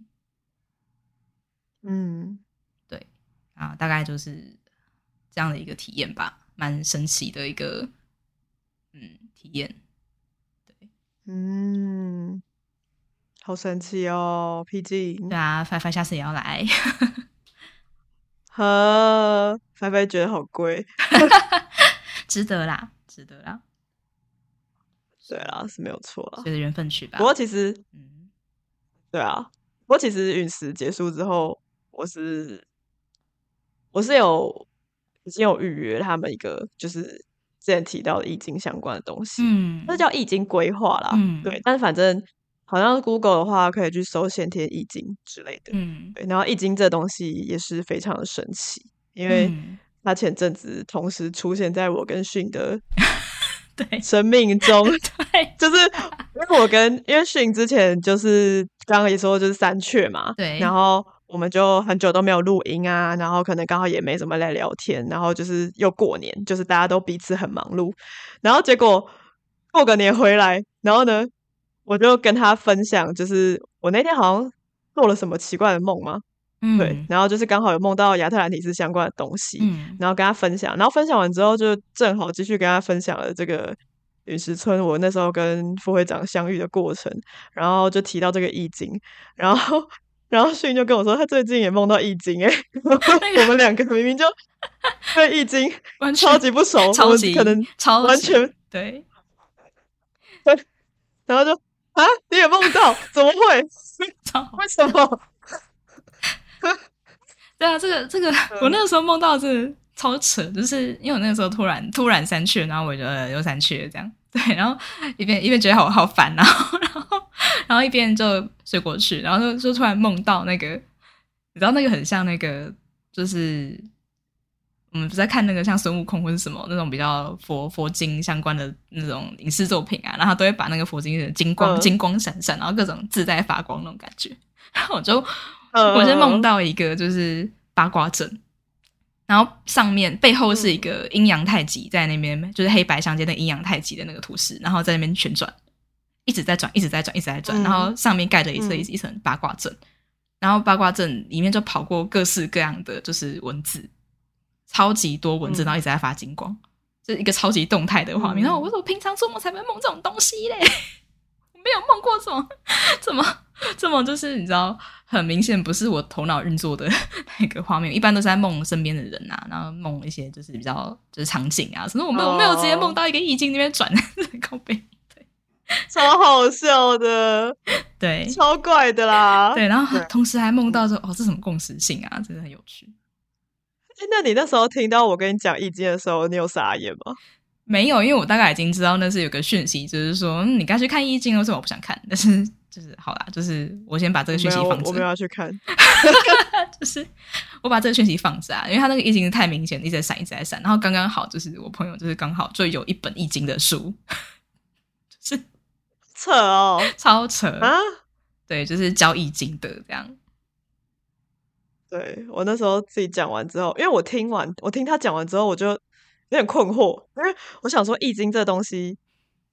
嗯，对啊，大概就是这样的一个体验吧，蛮神奇的一个嗯体验。嗯，好神奇哦，，PG 对啊，菲菲下次也要来，呵，菲菲觉得好贵，值得啦，值得啦，对啦，是没有错啦，随着缘分去吧。不过其实，嗯，对啊，不过其实陨石结束之后，我是我是有已经有预约他们一个，就是。之前提到的易经相关的东西，嗯，那叫易经规划啦，嗯，对。但是反正好像 Google 的话，可以去搜先天易经之类的，嗯，对。然后易经这东西也是非常的神奇，因为它前阵子同时出现在我跟迅的对。生命中，对，就是因为我跟因为迅之前就是刚刚也说就是三雀嘛，对，然后。我们就很久都没有录音啊，然后可能刚好也没什么来聊天，然后就是又过年，就是大家都彼此很忙碌，然后结果过个年回来，然后呢，我就跟他分享，就是我那天好像做了什么奇怪的梦嘛，嗯，对，然后就是刚好有梦到亚特兰蒂斯相关的东西，嗯，然后跟他分享，然后分享完之后就正好继续跟他分享了这个陨石村，我那时候跟副会长相遇的过程，然后就提到这个易经，然后。然后迅就跟我说，他最近也梦到易经哎，我们两个明明就对易经超级不熟，超级可能超完全对，对，然后就啊，你也梦到？怎么会？为什么？对啊，这个这个，我那个时候梦到是超扯，就是因为我那个时候突然突然删去，然后我就又删去了这样。对，然后一边一边觉得好好烦，然后然后然后一边就睡过去，然后就就突然梦到那个，你知道那个很像那个，就是我们不在看那个像孙悟空或者什么那种比较佛佛经相关的那种影视作品啊，然后都会把那个佛经的金光金光闪闪，然后各种自带发光那种感觉，然后我就我就梦到一个就是八卦阵。然后上面背后是一个阴阳太极在那边，就是黑白相间的阴阳太极的那个图示，然后在那边旋转，一直在转，一直在转，一直在转。然后上面盖着一层一层八卦阵，然后八卦阵里面就跑过各式各样的就是文字，超级多文字，然后一直在发金光，就是一个超级动态的画面。然后我说我平常做梦才会梦这种东西嘞，我没有梦过这种，怎么？这么就是你知道，很明显不是我头脑运作的 那个画面，一般都是在梦身边的人啊，然后梦一些就是比较就是场景啊，什么我没有没有直接梦到一个意境那边转靠背，对，超好笑的，对，超怪的啦，对，然后同时还梦到说哦，这什么共识性啊，真的很有趣。哎，那你那时候听到我跟你讲易经的时候，你有傻眼吗？没有，因为我大概已经知道那是有个讯息，就是说你该去看易经，为什么我不想看？但是。就是好啦，就是我先把这个讯息放着。我没有要去看，就是我把这个讯息放着啊，因为他那个易经太明显，一直在闪，一直在闪。然后刚刚好，就是我朋友就是刚好就有一本易经的书，就是扯哦，超扯啊！对，就是教易经的这样。对我那时候自己讲完之后，因为我听完，我听他讲完之后，我就有点困惑，因为我想说易经这东西，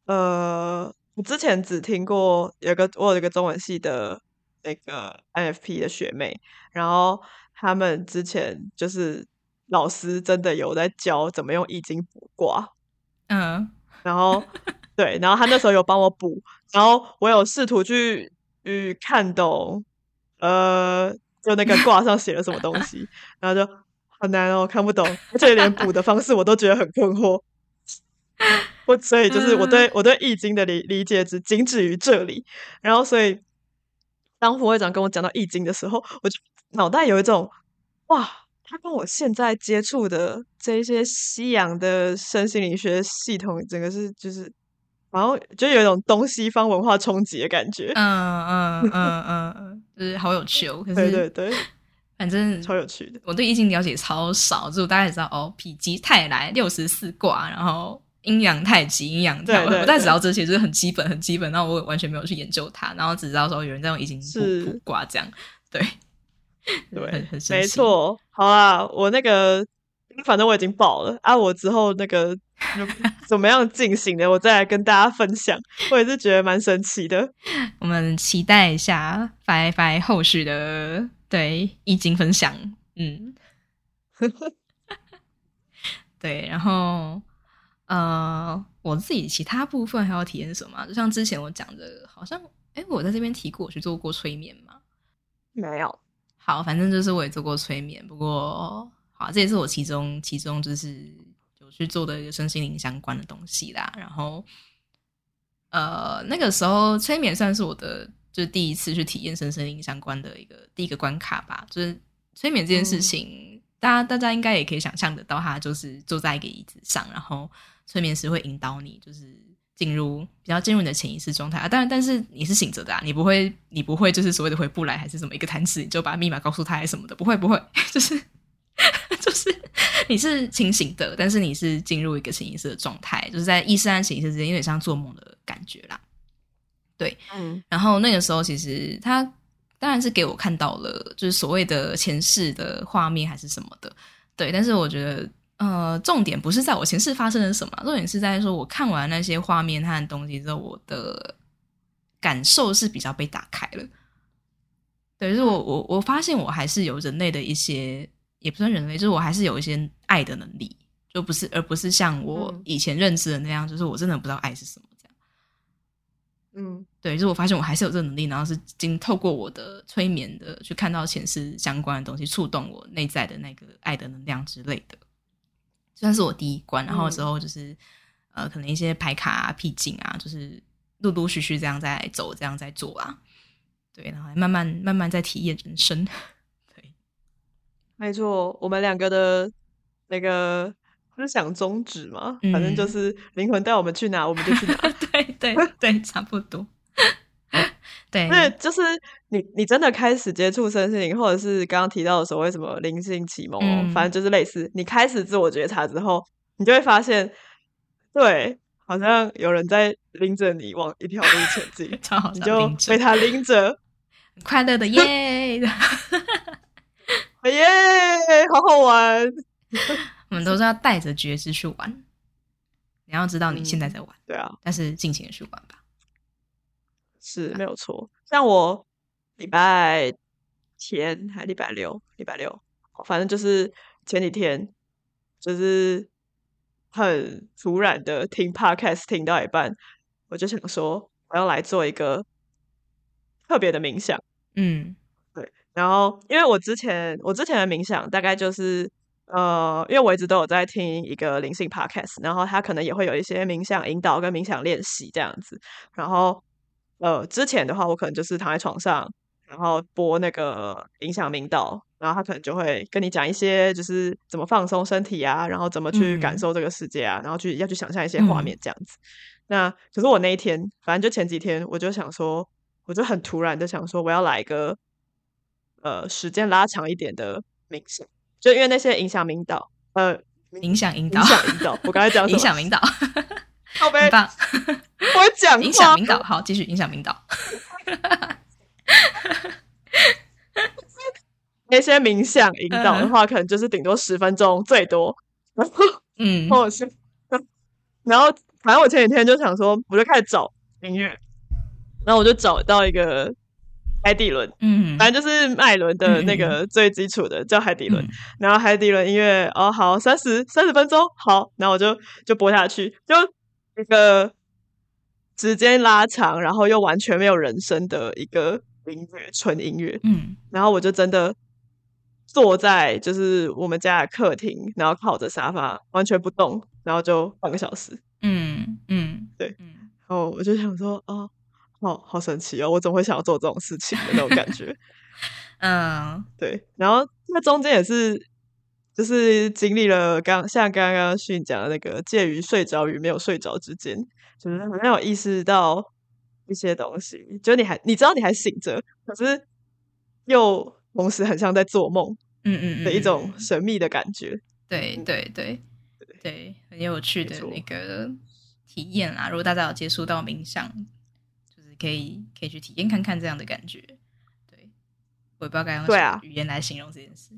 呃。我之前只听过有个我有一个中文系的那个 NFP 的学妹，然后他们之前就是老师真的有在教怎么用易经卜卦，嗯，然后对，然后他那时候有帮我补，然后我有试图去去看懂，呃，就那个卦上写了什么东西，然后就好难哦，看不懂，而且连补的方式我都觉得很困惑。我所以就是我对我对易经的理理解只仅止于这里。然后所以当副会长跟我讲到易经的时候，我就脑袋有一种哇，他跟我现在接触的这一些西洋的身心灵学系统，整个是就是然后就有一种东西方文化冲击的感觉。嗯嗯嗯 嗯，就是好有趣哦。可是对对对，反正超有趣的。我对易经了解超少，就我大概知道哦，否极泰来六十四卦，然后。阴阳太极，阴阳太，我大概知道这些，就是很基本，很基本。然后我完全没有去研究它，然后只知道说有人在用易经卜卜卦这样。对，对，很很没错。好啊，我那个反正我已经报了啊，我之后那个怎么样进行的，我再来跟大家分享。我也是觉得蛮神奇的。我们期待一下拜拜后续的对易经分享。嗯，对，然后。呃，我自己其他部分还要体验什么？就像之前我讲的，好像哎，我在这边提过我去做过催眠吗？没有。好，反正就是我也做过催眠，不过好，这也是我其中其中就是有去做的一个身心灵相关的东西啦。然后，呃，那个时候催眠算是我的就是第一次去体验身心灵相关的一个第一个关卡吧。就是催眠这件事情，大家大家应该也可以想象得到，他就是坐在一个椅子上，然后。催眠师会引导你，就是进入比较进入你的潜意识状态啊。当然，但是你是醒着的啊，你不会，你不会就是所谓的回不来，还是什么一个弹指你就把密码告诉他，还是什么的，不会，不会，就是 就是你是清醒的，但是你是进入一个潜意识的状态，就是在意识和潜意识之间有点像做梦的感觉啦。对，嗯。然后那个时候，其实他当然是给我看到了，就是所谓的前世的画面还是什么的。对，但是我觉得。呃，重点不是在我前世发生了什么，重点是在说我看完那些画面和东西之后，我的感受是比较被打开了。对，就是我我我发现我还是有人类的一些，也不算人类，就是我还是有一些爱的能力，就不是而不是像我以前认知的那样，就是我真的不知道爱是什么这样。嗯，对，就是我发现我还是有这个能力，然后是经透过我的催眠的去看到前世相关的东西，触动我内在的那个爱的能量之类的。算是我第一关，然后之后就是呃，可能一些牌卡啊、僻静啊，就是陆陆续续这样在走，这样在做啊，对，然后慢慢慢慢在体验人生，对，没错，我们两个的那个思想宗旨嘛，反正就是灵魂带我们去哪，我们就去哪，对对对，差不多。对，那就是你，你真的开始接触身心灵，或者是刚刚提到的所谓什么灵性启蒙，反正就是类似，你开始自我觉察之后，你就会发现，对，好像有人在拎着你往一条路前进，你就被他拎着，快乐的耶，耶，好好玩。我们都是要带着觉知去玩，你要知道你现在在玩，对啊，但是尽情的去玩吧。是没有错，像我礼拜天还礼拜六，礼拜六，反正就是前几天，就是很突然的听 podcast 听到一半，我就想说我要来做一个特别的冥想，嗯，对，然后因为我之前我之前的冥想大概就是呃，因为我一直都有在听一个灵性 podcast，然后他可能也会有一些冥想引导跟冥想练习这样子，然后。呃，之前的话，我可能就是躺在床上，然后播那个冥想引导，然后他可能就会跟你讲一些，就是怎么放松身体啊，然后怎么去感受这个世界啊，然后去要去想象一些画面这样子。那可是我那一天，反正就前几天，我就想说，我就很突然的想说，我要来一个呃时间拉长一点的冥想，就因为那些影响引导，呃，影响引导，影响引导，我刚才讲 影响引导。好呗 棒，我讲影响领导，好，继续影响领导。那些冥想引导的话，可能就是顶多十分钟最多。然后，嗯，或者是，然后，反正我前几天就想说，我就开始找音乐，然后我就找到一个海底轮，嗯，反正就是麦伦的那个最基础的叫海底轮。然后海底轮音乐，哦，好，三十三十分钟，好，然后我就就播下去，就。一个时间拉长，然后又完全没有人声的一个音乐，纯音乐。嗯，然后我就真的坐在就是我们家的客厅，然后靠着沙发完全不动，然后就半个小时。嗯嗯，对嗯然后我就想说，哦，好好神奇哦，我怎么会想要做这种事情的那种感觉？嗯对，然后那中间也是，就是经历了刚像刚刚训讲的那个介于睡着与没有睡着之间，就是好像有意识到一些东西，就是你还你知道你还醒着，可是又同时很像在做梦嗯嗯嗯的一种嗯神秘的感觉。对对对对，很有趣的那个体验啦。如果大家有接触到冥想，就是可以可以去体验看看这样的感觉。对，我也不知道该用什么语言来形容这件事。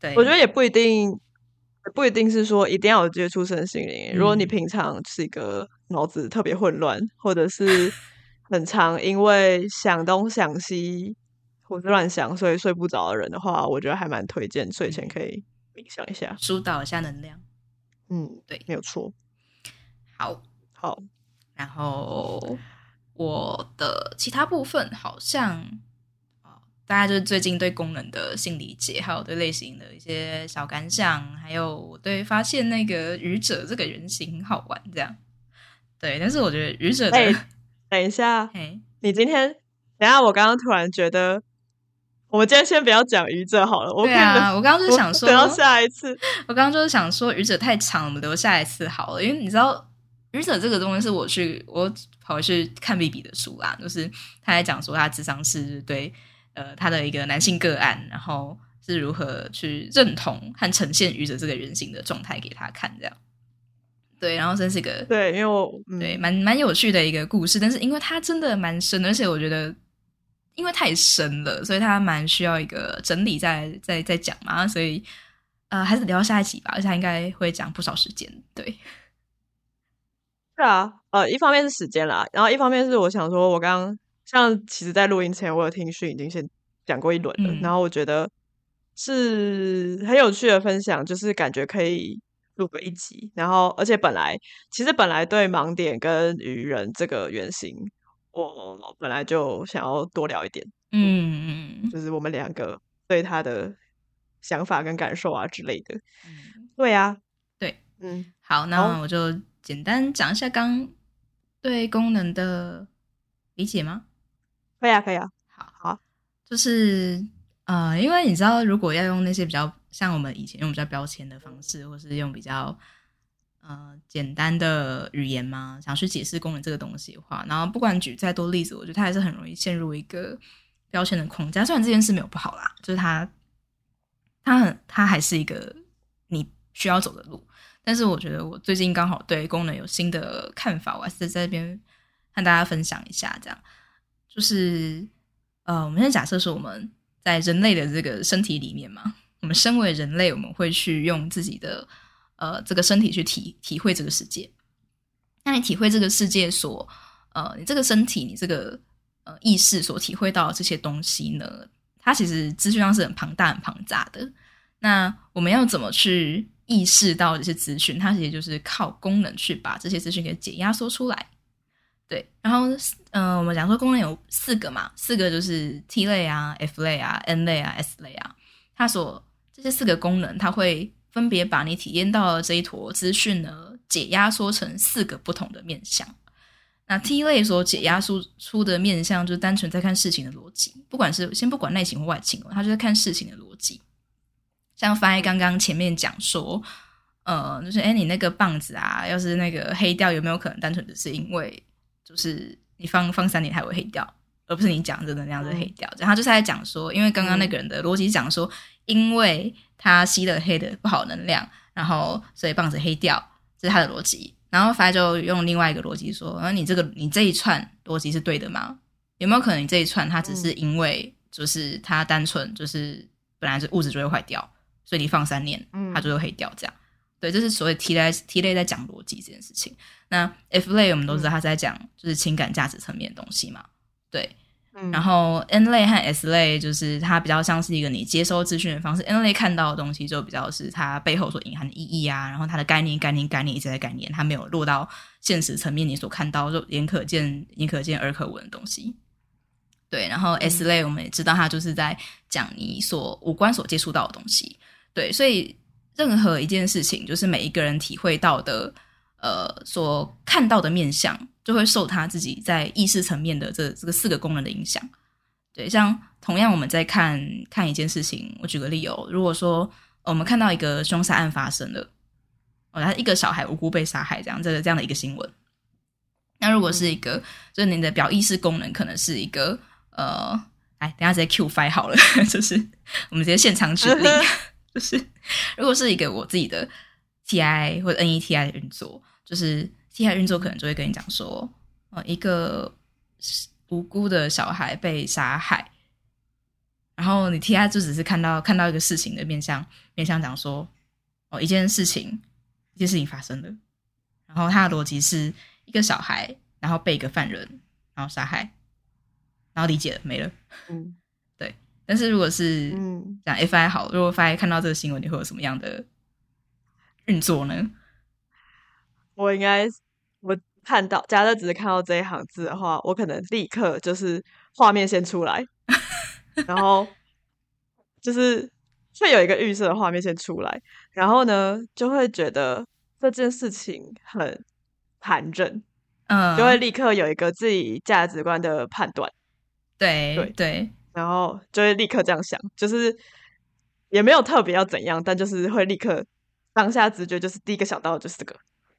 对，我觉得也不一定，不一定是说一定要有接触身心灵。如果你嗯平常是一个脑子特别混乱，或者是很常因为想东想西胡思乱想，所以睡不着的人的话，我觉得还蛮推荐睡前可以冥想一下。疏导一下能量。嗯，对没有错。好，好，然后我的其他部分好像，哦，大家就是最近对功能的性理解，还有对类型的一些小感想，还有我对发现那个愚者这个原型很好玩，这样。对，但是我觉得愚者的，哎等一下，嘿，你今天等一下，我刚刚突然觉得，我们今天先不要讲愚者好了。我对啊，我刚刚就是想说，等到下一次。我刚刚就是想说，愚者太长，我们留下一次好了。因为你知道，愚者这个东西是我去我跑去看 B B 的书啦，就是他在讲说他智商是对呃他的一个男性个案，然后是如何去认同和呈现愚者这个原型的状态给他看，这样。对，然后真是个对，因为我、嗯、对蛮蛮有趣的一个故事，但是因为它真的蛮深，而且我觉得因为太深了，所以它蛮需要一个整理再再再讲嘛，所以呃还是聊到下一集吧，而且它应该会讲不少时间。对，是啊，呃，一方面是时间啦，然后一方面是我想说，我刚刚像其实，在录音前我有听讯已经先讲过一轮了，嗯。然后我觉得是很有趣的分享，就是感觉可以录个一集，然后而且本来其实本来对盲点跟愚人这个原型，我本来就想要多聊一点，嗯嗯就是我们两个对他的想法跟感受啊之类的。嗯，对啊，对，嗯，好，那我就简单讲一下刚对功能的理解吗？可以啊，可以啊，好，好，就是呃，因为你知道，如果要用那些比较像我们以前用比较标签的方式，或是用比较呃简单的语言嘛，想去解释功能这个东西的话，然后不管举再多例子，我觉得它还是很容易陷入一个标签的框架。虽然这件事没有不好啦，就是它它很它还是一个你需要走的路，但是我觉得我最近刚好对功能有新的看法，我还是在这边和大家分享一下，这样就是呃，我们先假设说我们在人类的这个身体里面嘛，我们身为人类，我们会去用自己的呃这个身体去体体会这个世界。那你体会这个世界所呃，你这个身体，你这个呃意识所体会到这些东西呢，它其实资讯量是很庞大、很庞杂的。那我们要怎么去意识到这些资讯？它其实就是靠功能去把这些资讯给解压缩出来。对，然后嗯、我们讲说功能有四个嘛，四个就是 T 类啊、F 类啊、N 类啊、S 类啊，它所这些四个功能，它会分别把你体验到的这一坨资讯呢，解压缩成四个不同的面向。那 T 类所解压缩出的面向，就单纯在看事情的逻辑，不管是先不管内情或外情，它就在看事情的逻辑。像翻译刚刚前面讲说，呃，就是哎，你那个棒子啊，要是那个黑掉，有没有可能单纯只是因为就是你放放三年还会黑掉，而不是你讲真的那样子黑掉？然后就是在讲说，因为刚刚那个人的逻辑讲说，因为他吸了黑的不好能量，然后所以棒子黑掉，这是他的逻辑。然后反正就用另外一个逻辑说，那你这个你这一串逻辑是对的吗？有没有可能你这一串它只是因为就是它单纯就是本来是物质就会坏掉，所以你放三年嗯它就会黑掉这样？对，这是所谓 T 类 T 类在讲逻辑这件事情。那 F 类我们都知道它在讲就是情感价值层面的东西嘛，对。嗯然后 N 类和 S 类就是它比较像是一个你接收资讯的方式，N 类看到的东西就比较是它背后所隐含的意义啊，然后它的概念、概念、概念一直在概念，它没有落到现实层面你所看到就眼可见、眼可见、耳可闻的东西。对，然后 S 类我们也知道，它就是在讲你所五官所接触到的东西。对，所以任何一件事情，就是每一个人体会到的，呃，所看到的面相，就会受他自己在意识层面的这这个四个功能的影响。对，像同样我们在看看一件事情，我举个例哦，如果说我们看到一个凶杀案发生了，哦，他一个小孩无辜被杀害，这样这个这样的一个新闻，那如果是一个，就是你的表意识功能可能是一个。呃，哎，等下直接 Q Fi 好了，就是我们直接现场举例，是如果是一个我自己的 TI 或者 NETI 的运作，就是 TI 运作可能就会跟你讲说，呃，一个无辜的小孩被杀害，然后你 TI 就只是看到看到一个事情的面向面向讲说，哦，一件事情一件事情发生了，然后他的逻辑是一个小孩，然后被一个犯人然后杀害。然后理解了没了，嗯，但是如果是嗯。讲 FI 好，如果 FI 看到这个新闻，你会有什么样的运作呢？我应该我看到，假设只是看到这一行字的话，我可能立刻就是画面先出来，然后就是会有一个预设的画面先出来，然后呢就会觉得这件事情很残忍，嗯，就会立刻有一个自己价值观的判断。对对。对，然后就会立刻这样想，就是也没有特别要怎样，但就是会立刻当下直觉就是第一个想到的就是这个。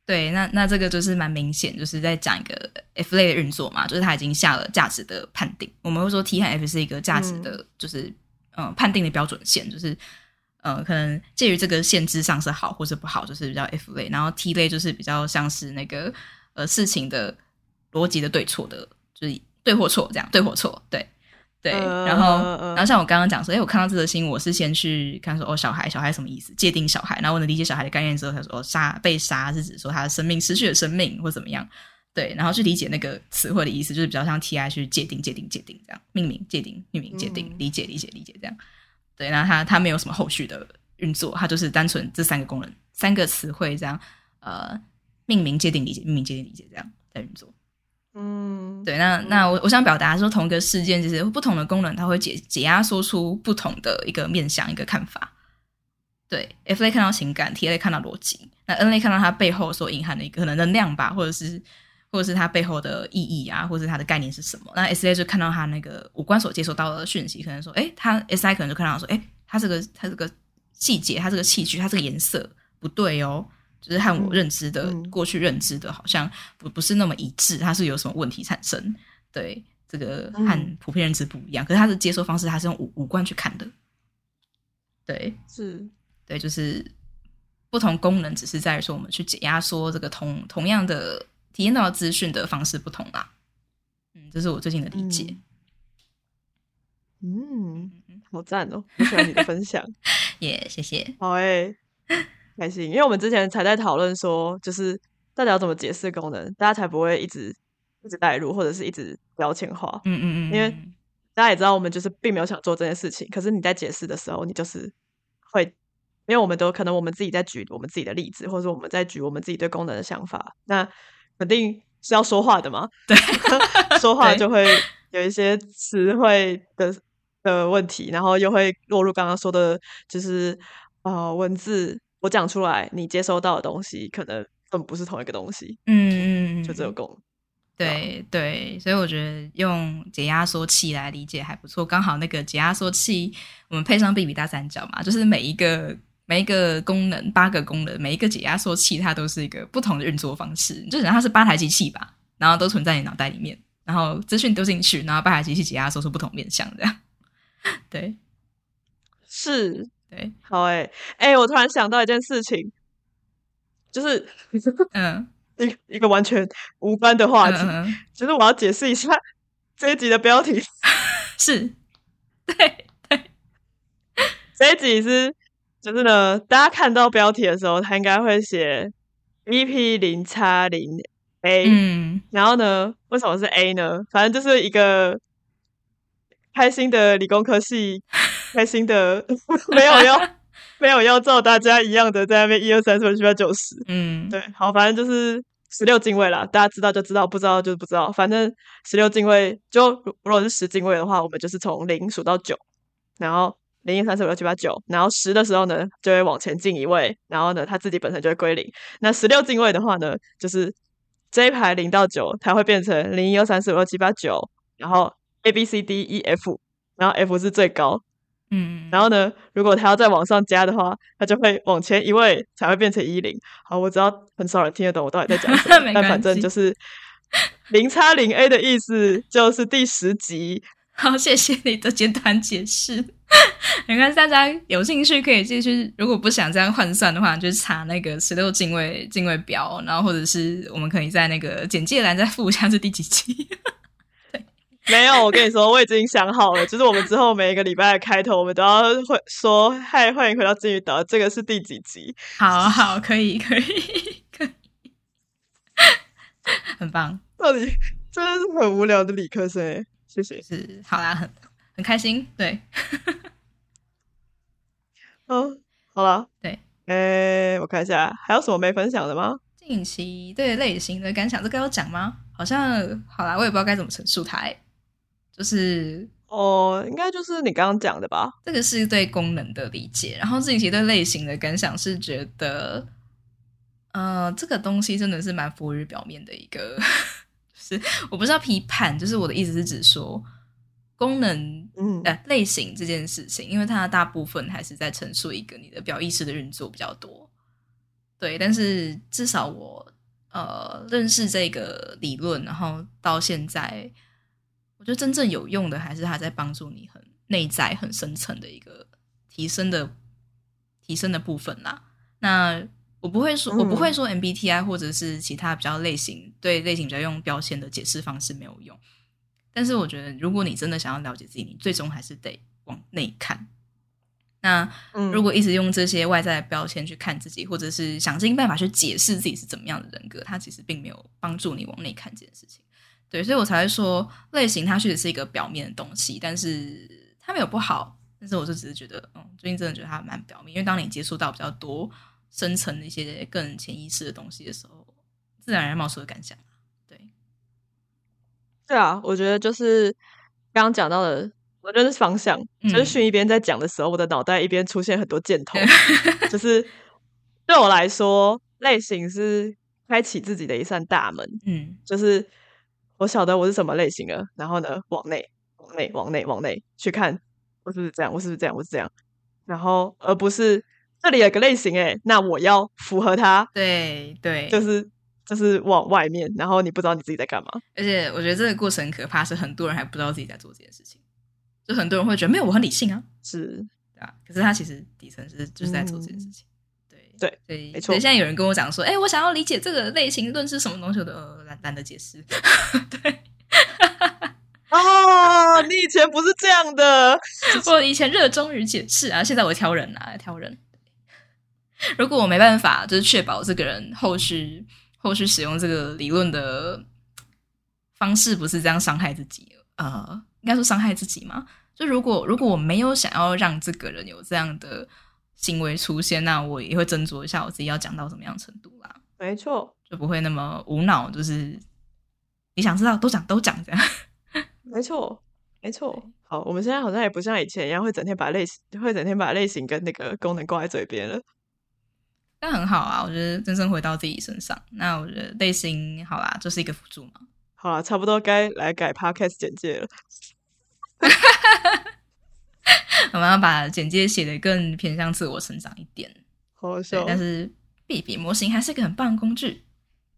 对，那那这个就是蛮明显，就是在讲一个 F 类的运作嘛，就是他已经下了价值的判定。我们会说 T 和 F 是一个价值的，就是嗯判定的标准线，就是呃可能介于这个限制上是好或是不好，就是比较 F 类。然后 T 类就是比较像是那个呃事情的逻辑的对错的，就是。对或错，这样对或错，对对，然后然后像我刚刚讲说，哎，我看到这则新闻，我是先去看说，哦，小孩，小孩什么意思？界定小孩，然后我能理解小孩的概念之后，他说，哦，杀被杀是指说他的生命失去了生命或怎么样？对，然后去理解那个词汇的意思，就是比较像 T I 去界定、界定、界定这样，命名、界定、命名、界定、理解、理解、理解这样。对，然后他他没有什么后续的运作，他就是单纯这三个功能、三个词汇这样，呃，命名、界定、理解、命名、界定、理解这样在运作。嗯，对，那那我我想表达说，同一个事件就是不同的功能，它会解解压说出不同的一个面向、一个看法。对，F 类看到情感，T 类看到逻辑，那 N 类看到它背后所隐含的一个可能能量吧，或者是或者是它背后的意义啊，或者是它的概念是什么？那 S 类就看到它那个五官所接收到的讯息，可能说，哎，它 S I 可能就看到说，哎，它这个它这个细节，它这个器具，它这个颜色不对哦。就是和我认知的过去认知的，好像不不是那么一致，它是有什么问题产生？对，这个和普遍认知不一样。可是它的接收方式，它是用五五官去看的。对，是，对，就是不同功能，只是在于说我们去解压缩这个同同样的体验到资讯的方式不同啦。嗯，这是我最近的理解。嗯，好赞哦！我喜欢你的分享，耶，谢谢。好诶。开心，因为我们之前才在讨论说，就是大家要怎么解释功能，大家才不会一直一直带入，或者是一直标签化。嗯嗯嗯。因为大家也知道，我们就是并没有想做这件事情。可是你在解释的时候，你就是会，因为我们都可能我们自己在举我们自己的例子，或者说我们在举我们自己对功能的想法，那肯定是要说话的嘛。对，说话就会有一些词汇的的问题，然后又会落入刚刚说的，就是啊文字。我讲出来，你接收到的东西可能根本不是同一个东西。嗯嗯，就这个功。对对，所以我觉得用解压缩器来理解还不错。刚好那个解压缩器，我们配上 B B 大三角嘛，就是每一个每一个功能八个功能，每一个解压缩器它都是一个不同的运作方式。就想它是八台机器吧，然后都存在你脑袋里面，然后资讯丢进去，然后八台机器解压缩出不同面向，这样。对，是。对，好哎，哎，我突然想到一件事情，就是嗯，一一个完全无关的话题，就是我要解释一下这一集的标题。是，对对，这一集是就是呢，大家看到标题的时候，他应该会写 EP 零叉零 A，嗯，然后呢，为什么是 A 呢？反正就是一个开心的理工科系。开心的，没有要 没有要照大家一样的在那边一二三四五六七八九十，嗯，对，好，反正就是十六进位啦，大家知道就知道，不知道就不知道。反正十六进位，就如果是十进位的话，我们就是从零数到九，然后零一三四五六七八九，然后十的时候呢，就会往前进一位，然后呢，它自己本身就会归零。那十六进位的话呢，就是这一排零到九，它会变成零一二三四五六七八九，然后 A B C D E F，然后 F 是最高。嗯，然后呢，如果他要再往上加的话，他就会往前一位才会变成一零。好，我知道很少人听得懂我到底在讲什么，但反正就是零叉零 A 的意思就是第十集。好，谢谢你的简短解释。没关系，大家有兴趣可以继续。如果不想这样换算的话，就查那个十六进位进位表，然后或者是我们可以在那个简介栏再附一下是第几集。没有，我跟你说，我已经想好了，就是我们之后每一个礼拜的开头，我们都要会说“嗨，欢迎回到金鱼岛”，这个是第几集？好好，可以，可以，可以，很棒。到底真的是很无聊的理科生，谢谢。是，好啦，很很开心，对。嗯，好了，对，哎，我看一下，还有什么没分享的吗？近期对类型的感想，这个要讲吗？好像好啦，我也不知道该怎么陈述它。就是哦，应该就是你刚刚讲的吧。这个是对功能的理解，然后近期对类型的感想是觉得，呃，这个东西真的是蛮浮于表面的一个，就是我不知道批判，就是我的意思是指说功能，嗯，呃，类型这件事情，因为它大部分还是在陈述一个你的表意识的运作比较多，对，但是至少我呃认识这个理论，然后到现在。我觉得真正有用的还是他在帮助你很内在、很深层的一个提升的提升的部分啦。那我不会说，我不会说 MBTI 或者是其他比较类型对类型比较用标签的解释方式没有用。但是我觉得，如果你真的想要了解自己，你最终还是得往内看。那如果一直用这些外在的标签去看自己，或者是想尽办法去解释自己是怎么样的人格，它其实并没有帮助你往内看这件事情。对，所以我才会说类型它确实是一个表面的东西，但是它没有不好。但是我就只是觉得，嗯，最近真的觉得它蛮表面，因为当你接触到比较多深层的一些更潜意识的东西的时候，自然而然冒出的感想。对，对啊，我觉得就是刚刚讲到的，我觉得是方向。就是训一边在讲的时候，我的脑袋一边出现很多箭头。就是对我来说，类型是开启自己的一扇大门。嗯，就是。我晓得我是什么类型的，然后呢，往内、往内、往内、往内去看，我是不是这样？我是不是这样？我是这样，然后而不是这里有个类型，哎，那我要符合它。对对，就是就是往外面，然后你不知道你自己在干嘛。而且我觉得这个过程可怕，是很多人还不知道自己在做这件事情，就很多人会觉得没有，我很理性啊，是啊，可是他其实底层是就是在做这件事情。对对，没错。现在有人跟我讲说，哎，我想要理解这个类型论是什么东西，我都懒懒得解释。对，哦，你以前不是这样的，我以前热衷于解释啊，现在我挑人啊，挑人。如果我没办法，就是确保这个人后续后续使用这个理论的方式不是这样伤害自己，呃，应该说伤害自己嘛。就如果如果我没有想要让这个人有这样的。行为出现，那我也会斟酌一下我自己要讲到什么样程度啦。没错，就不会那么无脑，就是你想知道都讲都讲这样。没错，没错。好，我们现在好像也不像以前一样会整天把类型，会整天把类型跟那个功能挂在嘴边了。但很好啊，我觉得真正回到自己身上。那我觉得类型好啦，就是一个辅助嘛。好啦，差不多该来改 podcast 简介了。我们要把简介写的更偏向自我成长一点，好笑。但是 B B 模型还是一个很棒的工具。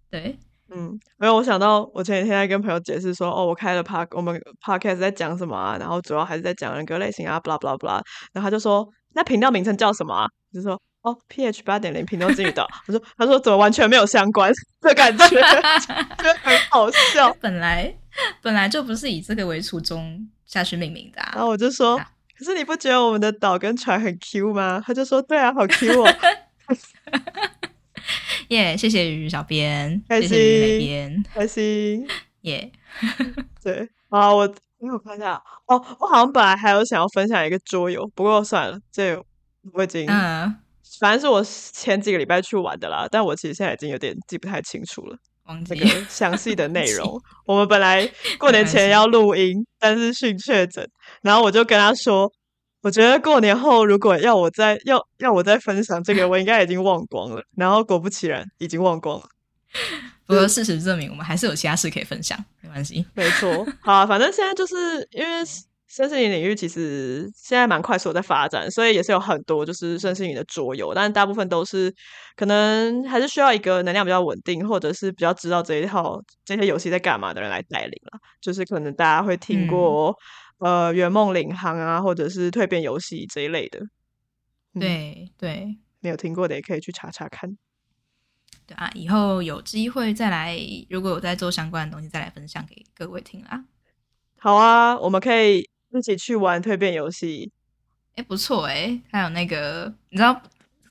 对，嗯，没有。我想到我前几天在跟朋友解释说，哦，我开了 Park，我们 Podcast 在讲什么啊？然后主要还是在讲人格类型啊，blah blah blah。然后他就说，那频道名称叫什么啊？就说，哦，P H 八点零频道金鱼岛。我说，他说怎么完全没有相关 的感觉，觉得很好笑。本来本来就不是以这个为初衷下去命名的。然后我就说。可是你不觉得我们的岛跟船很 Q 吗？他就说：“对啊，好 Q 哦。”耶，谢谢鱼小编，开心那边开心 耶。对啊，我因为我看一下哦，我好像本来还有想要分享一个桌游，不过算了，这我已经嗯，反正是我前几个礼拜去玩的啦，但我其实现在已经有点记不太清楚了。这个详细的内容。我们本来 过年前要录音，但是训确诊，然后我就跟他说，我觉得过年后如果要我再要要我再分享这个，我应该已经忘光了。然后果不其然，已经忘光了。不过事实证明，我们还是有其他事可以分享，没关系。没错，好，反正现在就是因为。身心灵领域其实现在蛮快速在发展，所以也是有很多就是身心灵的桌游，但大部分都是可能还是需要一个能量比较稳定，或者是比较知道这一套这些游戏在干嘛的人来带领了。就是可能大家会听过呃圆梦领航啊，或者是蜕变游戏这一类的。对对，没有听过的也可以去查查看。对啊，以后有机会再来，如果有在做相关的东西，再来分享给各位听啦。好啊，我们可以。一起去玩蜕变游戏，哎，不错哎！还有那个，你知道，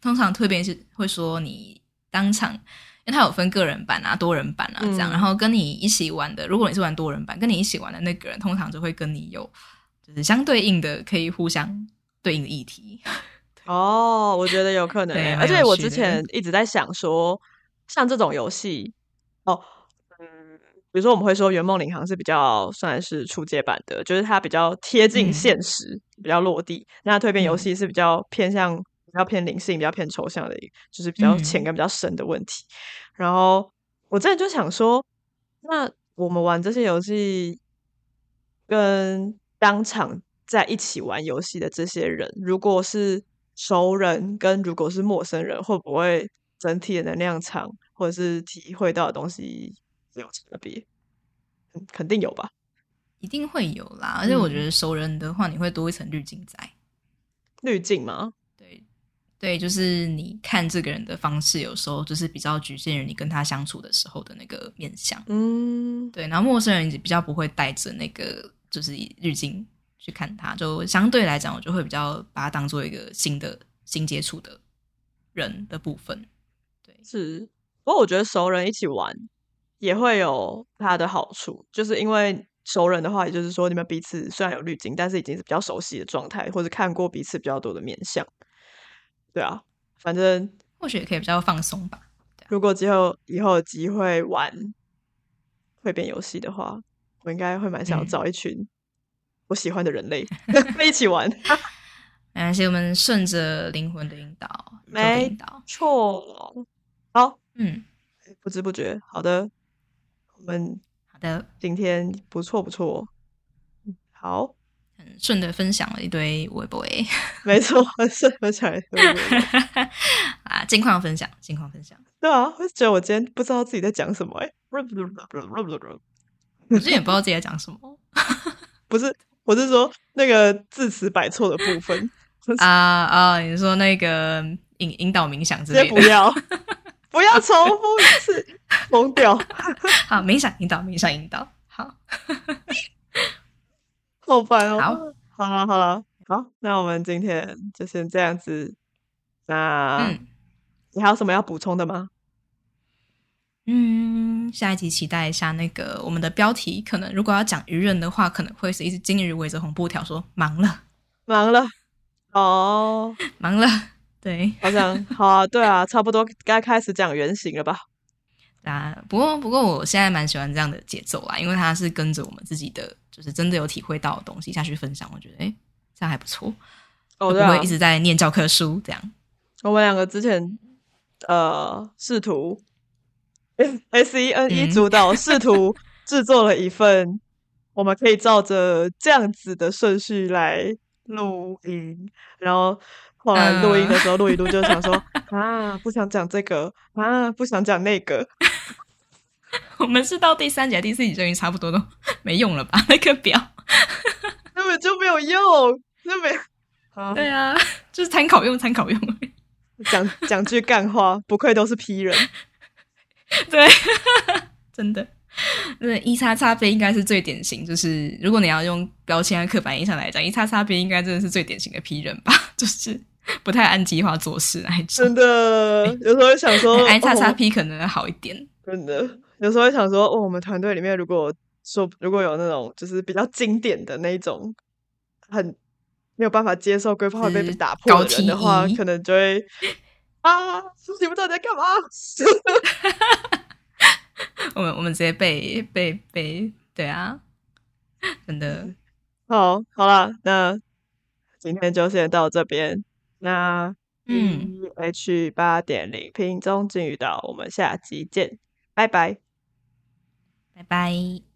通常蜕变是会说你当场，因为它有分个人版啊、多人版啊这样，然后跟你一起玩的，如果你是玩多人版，跟你一起玩的那个人，通常就会跟你有就是相对应的，可以互相对应的议题。哦，我觉得有可能，而且我之前一直在想说，像这种游戏，哦。比如说，我们会说《圆梦领航》是比较算是初阶版的，就是它比较贴近现实，比较落地。那蜕变游戏是比较偏向、比较偏灵性、比较偏抽象的，就是比较浅跟比较深的问题。然后我之前就想说，那我们玩这些游戏，跟当场在一起玩游戏的这些人，如果是熟人，跟如果是陌生人，会不会整体的能量场或者是体会到的东西？有差别，肯定有吧？一定会有啦。而且我觉得熟人的话，你会多一层滤镜在。滤镜吗？对，对，就是你看这个人的方式，有时候就是比较局限于你跟他相处的时候的那个面相。嗯，对。然后陌生人比较不会带着那个就是滤镜去看他，就相对来讲，我就会比较把他当做一个新的新接触的人的部分。对，是。不过我觉得熟人一起玩。也会有它的好处，就是因为熟人的话，也就是说你们彼此虽然有滤镜，但是已经是比较熟悉的状态，或者看过彼此比较多的面相。对啊，反正或许也可以比较放松吧。如果之后以后有机会玩会变游戏的话，我应该会蛮想要找一群我喜欢的人类 一起玩。没关系，我们顺着灵魂的引导，没错。好，嗯，不知不觉，好的。我们好的，今天不错不错，好，很顺的分享了一堆微博，没错，很顺分享一堆 啊，近况分享，近况分享，对啊，我觉得我今天不知道自己在讲什么，哎，我今天也不知道自己在讲什么，不是，我是说那个字词摆错的部分。啊啊，你说那个引引导冥想之类的，不要。不要重复一次，疯掉！好，冥想引导，冥想引导，好，好烦哦！好，好了，好了，好，那我们今天就先这样子。那，你还有什么要补充的吗？嗯，下一集期待一下那个我们的标题，可能如果要讲愚人的话，可能会是一只金鱼围着红布条说：“忙了，忙了，哦，忙了。”对，好像好啊，对啊，差不多该开始讲原型了吧？啊，不过不过，我现在蛮喜欢这样的节奏啦，因为它是跟着我们自己的，就是真的有体会到的东西下去分享，我觉得哎，这样还不错。哦，对啊，不会一直在念教科书这样。我们两个之前呃试图 S E N E 主导试图制作了一份，我们可以照着这样子的顺序来录音，然后。后来录音的时候，录一录就想说啊，不想讲这个啊，不想讲那个。我们是到第三节、第四节就已经差不多都没用了吧？那个表 根本就没有用，那没。对啊，就是参考用，参考用。讲讲句干话，不愧都是 P 人。对，真的。那一叉叉 B 应该是最典型，就是如果你要用标签和刻板印象来讲，一叉叉 B 应该真的是最典型的 P 人吧？就是。不太按计划做事那种，真的有时候想说，I 叉叉 P 可能好一点。真的有时候想说，哦，我们团队里面如果说如果有那种就是比较经典的那种，很没有办法接受规划会被打破的人的话，可能就会啊，你们到底在干嘛？我们我们直接被被被对啊，真的好，好了，那今天就先到这边。那嗯，H 八点零屏中金鱼岛，我们下期见，拜拜，拜拜。